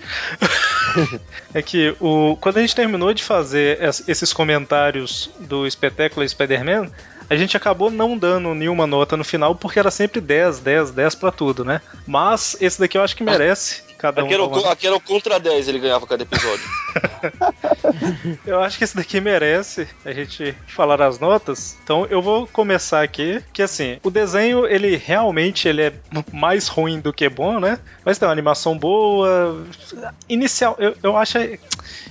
é que o, quando a gente terminou de fazer es- esses comentários do espetáculo Spider-Man, a gente acabou não dando nenhuma nota no final, porque era sempre 10, 10, 10 pra tudo, né? Mas esse daqui eu acho que merece. Cada um Aqui era, dar uma- o, aqui era o contra 10, ele ganhava cada episódio. Eu acho que esse daqui merece a gente falar as notas. Então eu vou começar aqui, que assim, o desenho ele realmente ele é mais ruim do que bom, né? Mas tem uma animação boa. Inicial, eu, eu acho eu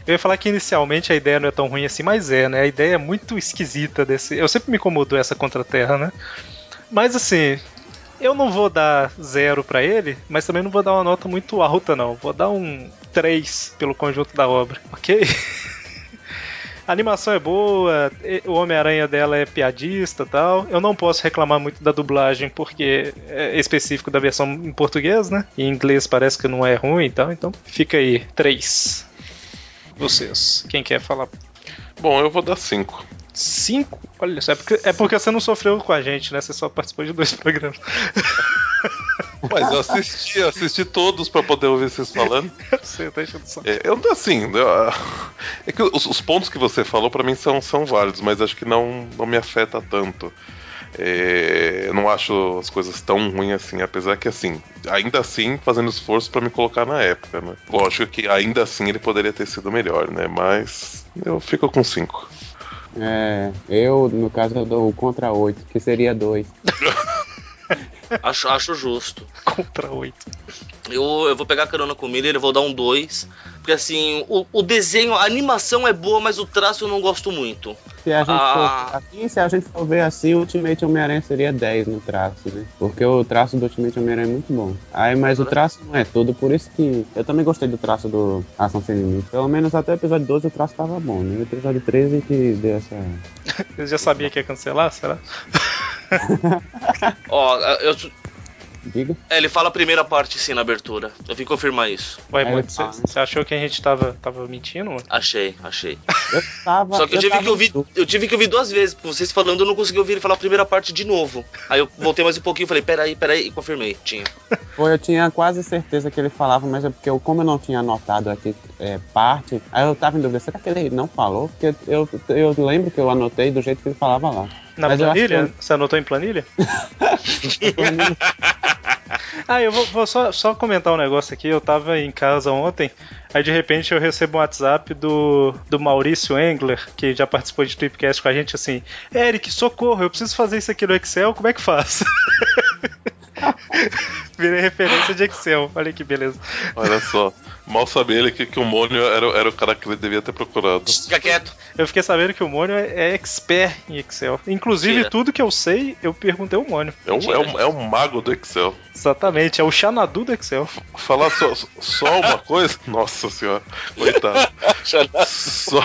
ia falar que inicialmente a ideia não é tão ruim assim, mas é, né? A ideia é muito esquisita desse. Eu sempre me incomodou essa contra-terra, né? Mas assim, eu não vou dar zero pra ele, mas também não vou dar uma nota muito alta, não. Vou dar um 3 pelo conjunto da obra, ok? A animação é boa, o Homem-Aranha dela é piadista tal. Eu não posso reclamar muito da dublagem porque é específico da versão em português, né? Em inglês parece que não é ruim e tal, então fica aí, 3. Vocês, quem quer falar? Bom, eu vou dar 5. 5? Olha só, é porque, é porque você não sofreu com a gente, né? Você só participou de dois programas. Mas eu assisti, eu assisti todos pra poder ouvir vocês falando. Tá enchendo o saco. É, eu assim, eu- é que os, os pontos que você falou pra mim são, são válidos, mas acho que não, não me afeta tanto. É, eu não acho as coisas tão ruins assim, apesar que assim, ainda assim fazendo esforço pra me colocar na época, né? Lógico que ainda assim ele poderia ter sido melhor, né? Mas eu fico com 5. É, eu, no caso, eu dou contra 8, que seria 2. Acho, acho justo. Contra 8. Eu, eu vou pegar carona com o Miller, eu vou dar um 2. Porque assim, o, o desenho, a animação é boa, mas o traço eu não gosto muito. Se a gente Ah. for assim, se a gente for ver assim, o Ultimate Homem-Aranha seria 10 no traço, né? Porque o traço do Ultimate Homem-Aranha é muito bom. Aí, mas o traço não é tudo, por isso que eu também gostei do traço do Ação Sem Limite. Pelo menos até o episódio 12 o traço tava bom, né? O episódio 13 que deu essa. Você já sabia que ia cancelar, será? Ó, eu, Diga. é, ele fala a primeira parte sim na abertura. Eu vim confirmar isso. Ué, ele você achou que a gente tava, tava mentindo, mano? Achei, achei. Eu tava. Só que eu tive tava que ouvir, eu tive que ouvir duas vezes. Vocês falando, eu não consegui ouvir ele falar a primeira parte de novo. Aí eu voltei mais um pouquinho e falei, peraí, peraí, e confirmei, tinha. Pô, eu tinha quase certeza que ele falava, mas é porque eu, como eu não tinha anotado aqui é, parte, aí eu tava em dúvida, será que ele não falou? Porque eu, eu lembro que eu anotei do jeito que ele falava lá. Na Mas planilha? que Você anotou em planilha? ah, eu vou, vou só, só comentar um negócio aqui. Eu tava em casa ontem, aí de repente eu recebo um WhatsApp do, do Maurício Engler, que já participou de Tripcast com a gente, assim: Eric, socorro, eu preciso fazer isso aqui no Excel, como é que faz? Virei referência de Excel, olha que beleza. Olha só. Mal sabia ele que, que o Mônio era, era o cara que ele devia ter procurado. Fica quieto. Eu fiquei sabendo que o Mônio é expert em Excel. Inclusive, Mentira. tudo que eu sei, eu perguntei ao Mônio. É um, é, um, é um mago do Excel. Exatamente, é o Xanadu do Excel. Falar só, só uma coisa. Nossa senhora, coitado. só,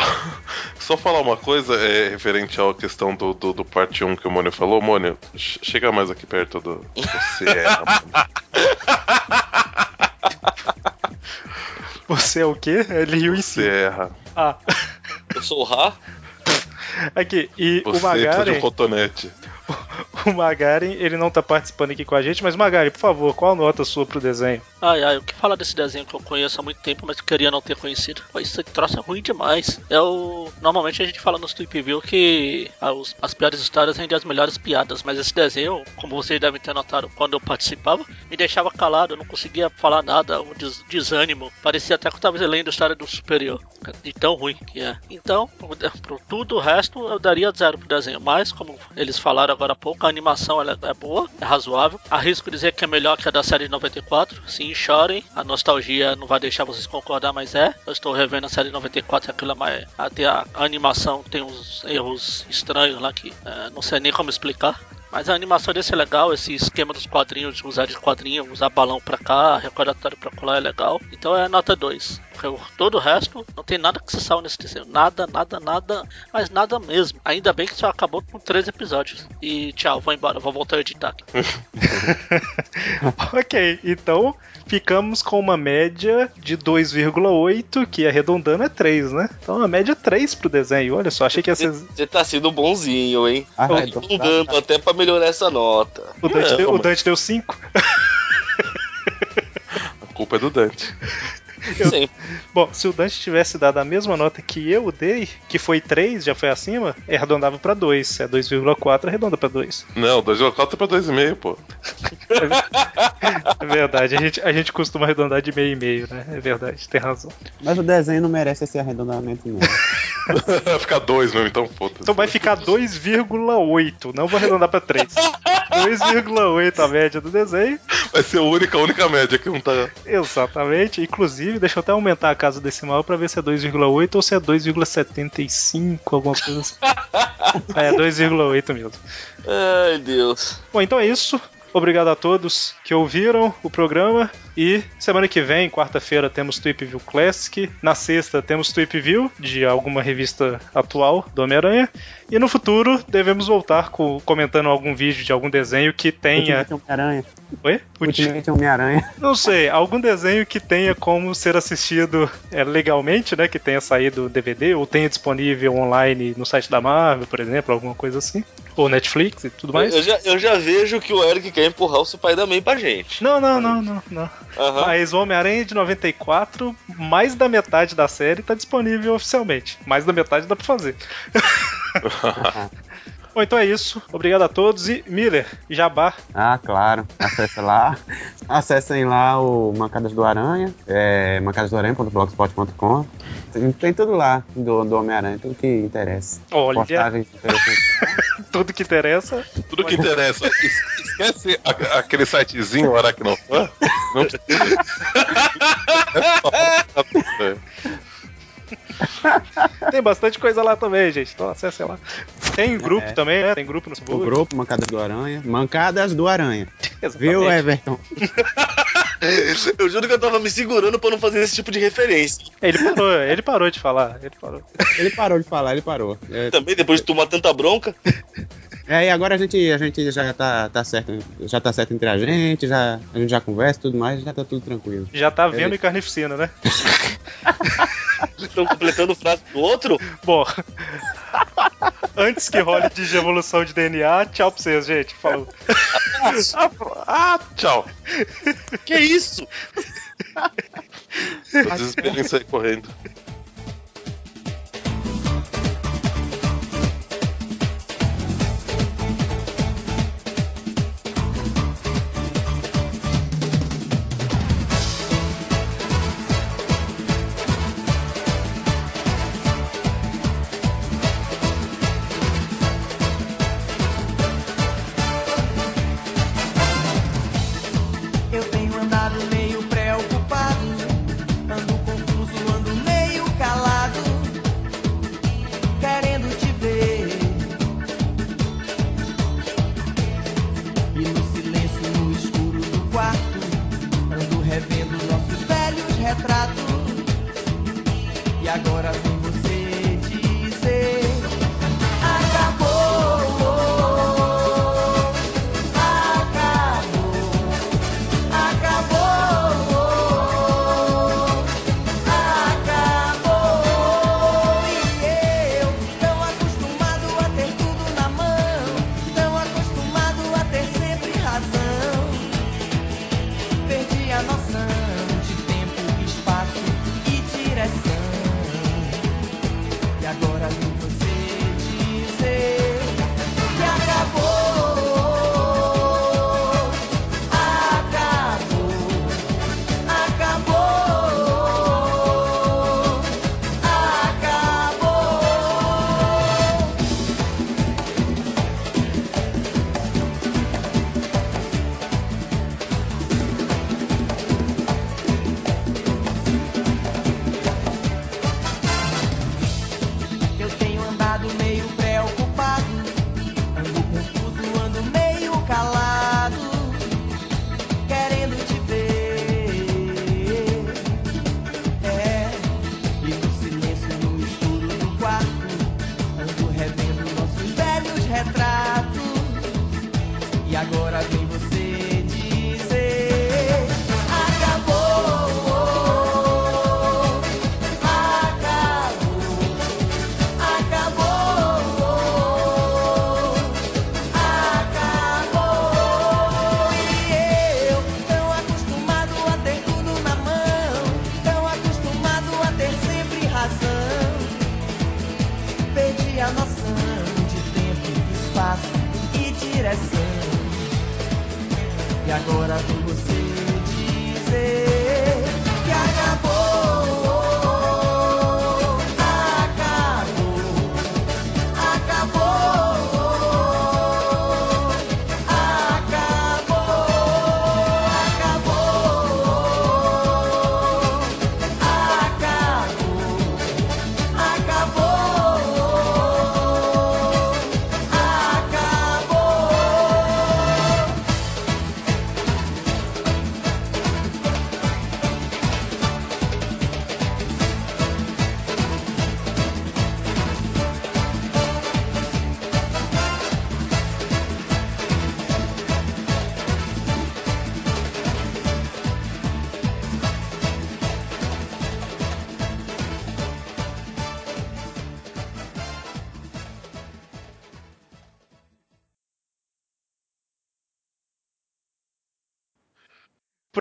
só falar uma coisa é, referente à questão do, do, do parte 1 que o Mônio falou. Mônio, ch- chega mais aqui perto do. Você é. Você é o quê? Ele riu em si. Você erra. Ah, Eu sou o Ra. aqui, e Você o precisa de Magaren, um cotonete. o Magaren, ele não tá participando aqui com a gente, mas Magaren, por favor, qual a nota sua pro desenho? Ai, ai, o que falar desse desenho que eu conheço há muito tempo, mas que queria não ter conhecido? Isso troço é ruim demais. É o... Normalmente a gente fala nos Tweep View que as piores histórias rendem as melhores piadas, mas esse desenho, como vocês devem ter notado quando eu participava, me deixava calado, eu não conseguia falar nada, um des- desânimo. Parecia até que eu tava lendo a história do superior, de tão ruim que é. Então, o de- pro tudo o resto, eu daria zero pro desenho, mas como eles falaram agora há pouco, a animação ela é boa, é razoável. Arrisco dizer que é melhor que a da série de 94. Sim, chorem. A nostalgia não vai deixar vocês concordar, mas é. Eu estou revendo a série de 94 e aquilo é mais. Até a animação tem uns erros estranhos lá que é, não sei nem como explicar. Mas a animação desse é legal, esse esquema dos quadrinhos, de usar de quadrinho, usar balão pra cá, recordatório pra colar é legal. Então é nota 2. Porque Todo o resto não tem nada que se salve nesse desenho. Nada, nada, nada, mas nada mesmo. Ainda bem que só acabou com 13 episódios. E tchau, vou embora, vou voltar a editar. ok, então ficamos com uma média de 2,8, que arredondando é 3, né? Então a média é 3 pro desenho. Olha só, achei que ia ser. Você tá sendo bonzinho, hein? Ah, Tô então tá. dando até pra melhorar essa nota. O Dante, Não, deu, o Dante deu 5. A culpa é do Dante. Sempre. Bom, se o Dante tivesse dado a mesma nota que eu dei, que foi 3, já foi acima, arredondava pra 2. Se é 2,4, arredonda pra 2. Não, 2,4 é pra 2,5, pô. É verdade, a gente, a gente costuma arredondar de meio e meio, né? É verdade, tem razão. Mas o desenho não merece esse arredondamento, não. Vai ficar 2 mesmo, então foda-se. Então vai ficar 2,8. Não vou arredondar pra 3. 2,8 a média do desenho. Vai ser a única, a única média que não tá. Exatamente. Inclusive, deixa eu até aumentar a casa decimal pra ver se é 2,8 ou se é 2,75, alguma coisa assim. é 2,8 mesmo. Ai, Deus. Bom, então é isso. Obrigado a todos que ouviram o programa. E semana que vem, quarta-feira, temos Tweep View Classic. Na sexta, temos Tweep View, de alguma revista atual do Homem-Aranha. E no futuro, devemos voltar com, comentando algum vídeo de algum desenho que tenha. Ultimate Homem-Aranha. Oi? Ultimate Homem-Aranha. Não sei, algum desenho que tenha como ser assistido é, legalmente, né? Que tenha saído DVD ou tenha disponível online no site da Marvel, por exemplo, alguma coisa assim. Ou Netflix e tudo mais. Eu já, eu já vejo que o Eric quer empurrar o Spider-Man pra gente. Não, não, não, não, não. Aham. Mas o Homem-Aranha de 94, mais da metade da série tá disponível oficialmente. Mais da metade dá pra fazer. Bom, então é isso. Obrigado a todos e Miller, Jabá. Ah, claro. Acesse lá. Acessem lá o Mancadas do Aranha, é, mancadasdoaranha.blogspot.com. Tem, tem tudo lá do, do Homem-Aranha, tudo que interessa. Olha. Postagens. Tudo que interessa. Tudo que interessa. Es- Esquece a- aquele sitezinho Aracnofan. Não É. Tem bastante coisa lá também, gente. Então acesse lá. Tem grupo É. também, né? Tem grupo no O Facebook. grupo Mancadas do Aranha. Mancadas do Aranha. Exatamente. Viu, Everton? Eu juro que eu tava me segurando pra não fazer esse tipo de referência. Ele parou, ele parou de falar. Ele parou. Ele parou de falar, ele parou. É, Também, depois de tomar tanta bronca. É, e agora a gente, a gente já tá, tá certo, já tá certo entre a gente, já, a gente já conversa e tudo mais, já tá tudo tranquilo. Já tá vendo Ele- em carnificina, né? Estão completando frase do outro? Bom, Antes que role de evolução de DNA, tchau pra vocês, gente. Falou. ah, tchau. Que isso? Tô desesperado em sair correndo.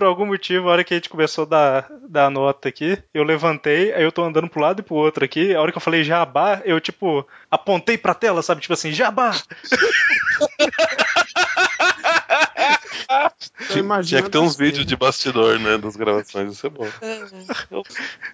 Por algum motivo, a hora que a gente começou a dar, dar a nota aqui, eu levantei, aí eu tô andando pro lado e pro outro aqui. A hora que eu falei jabá, eu, tipo, apontei pra tela, sabe? Tipo assim, jabá! Tinha, tinha que ter uns vídeos de bastidor, né? Das gravações, isso é bom.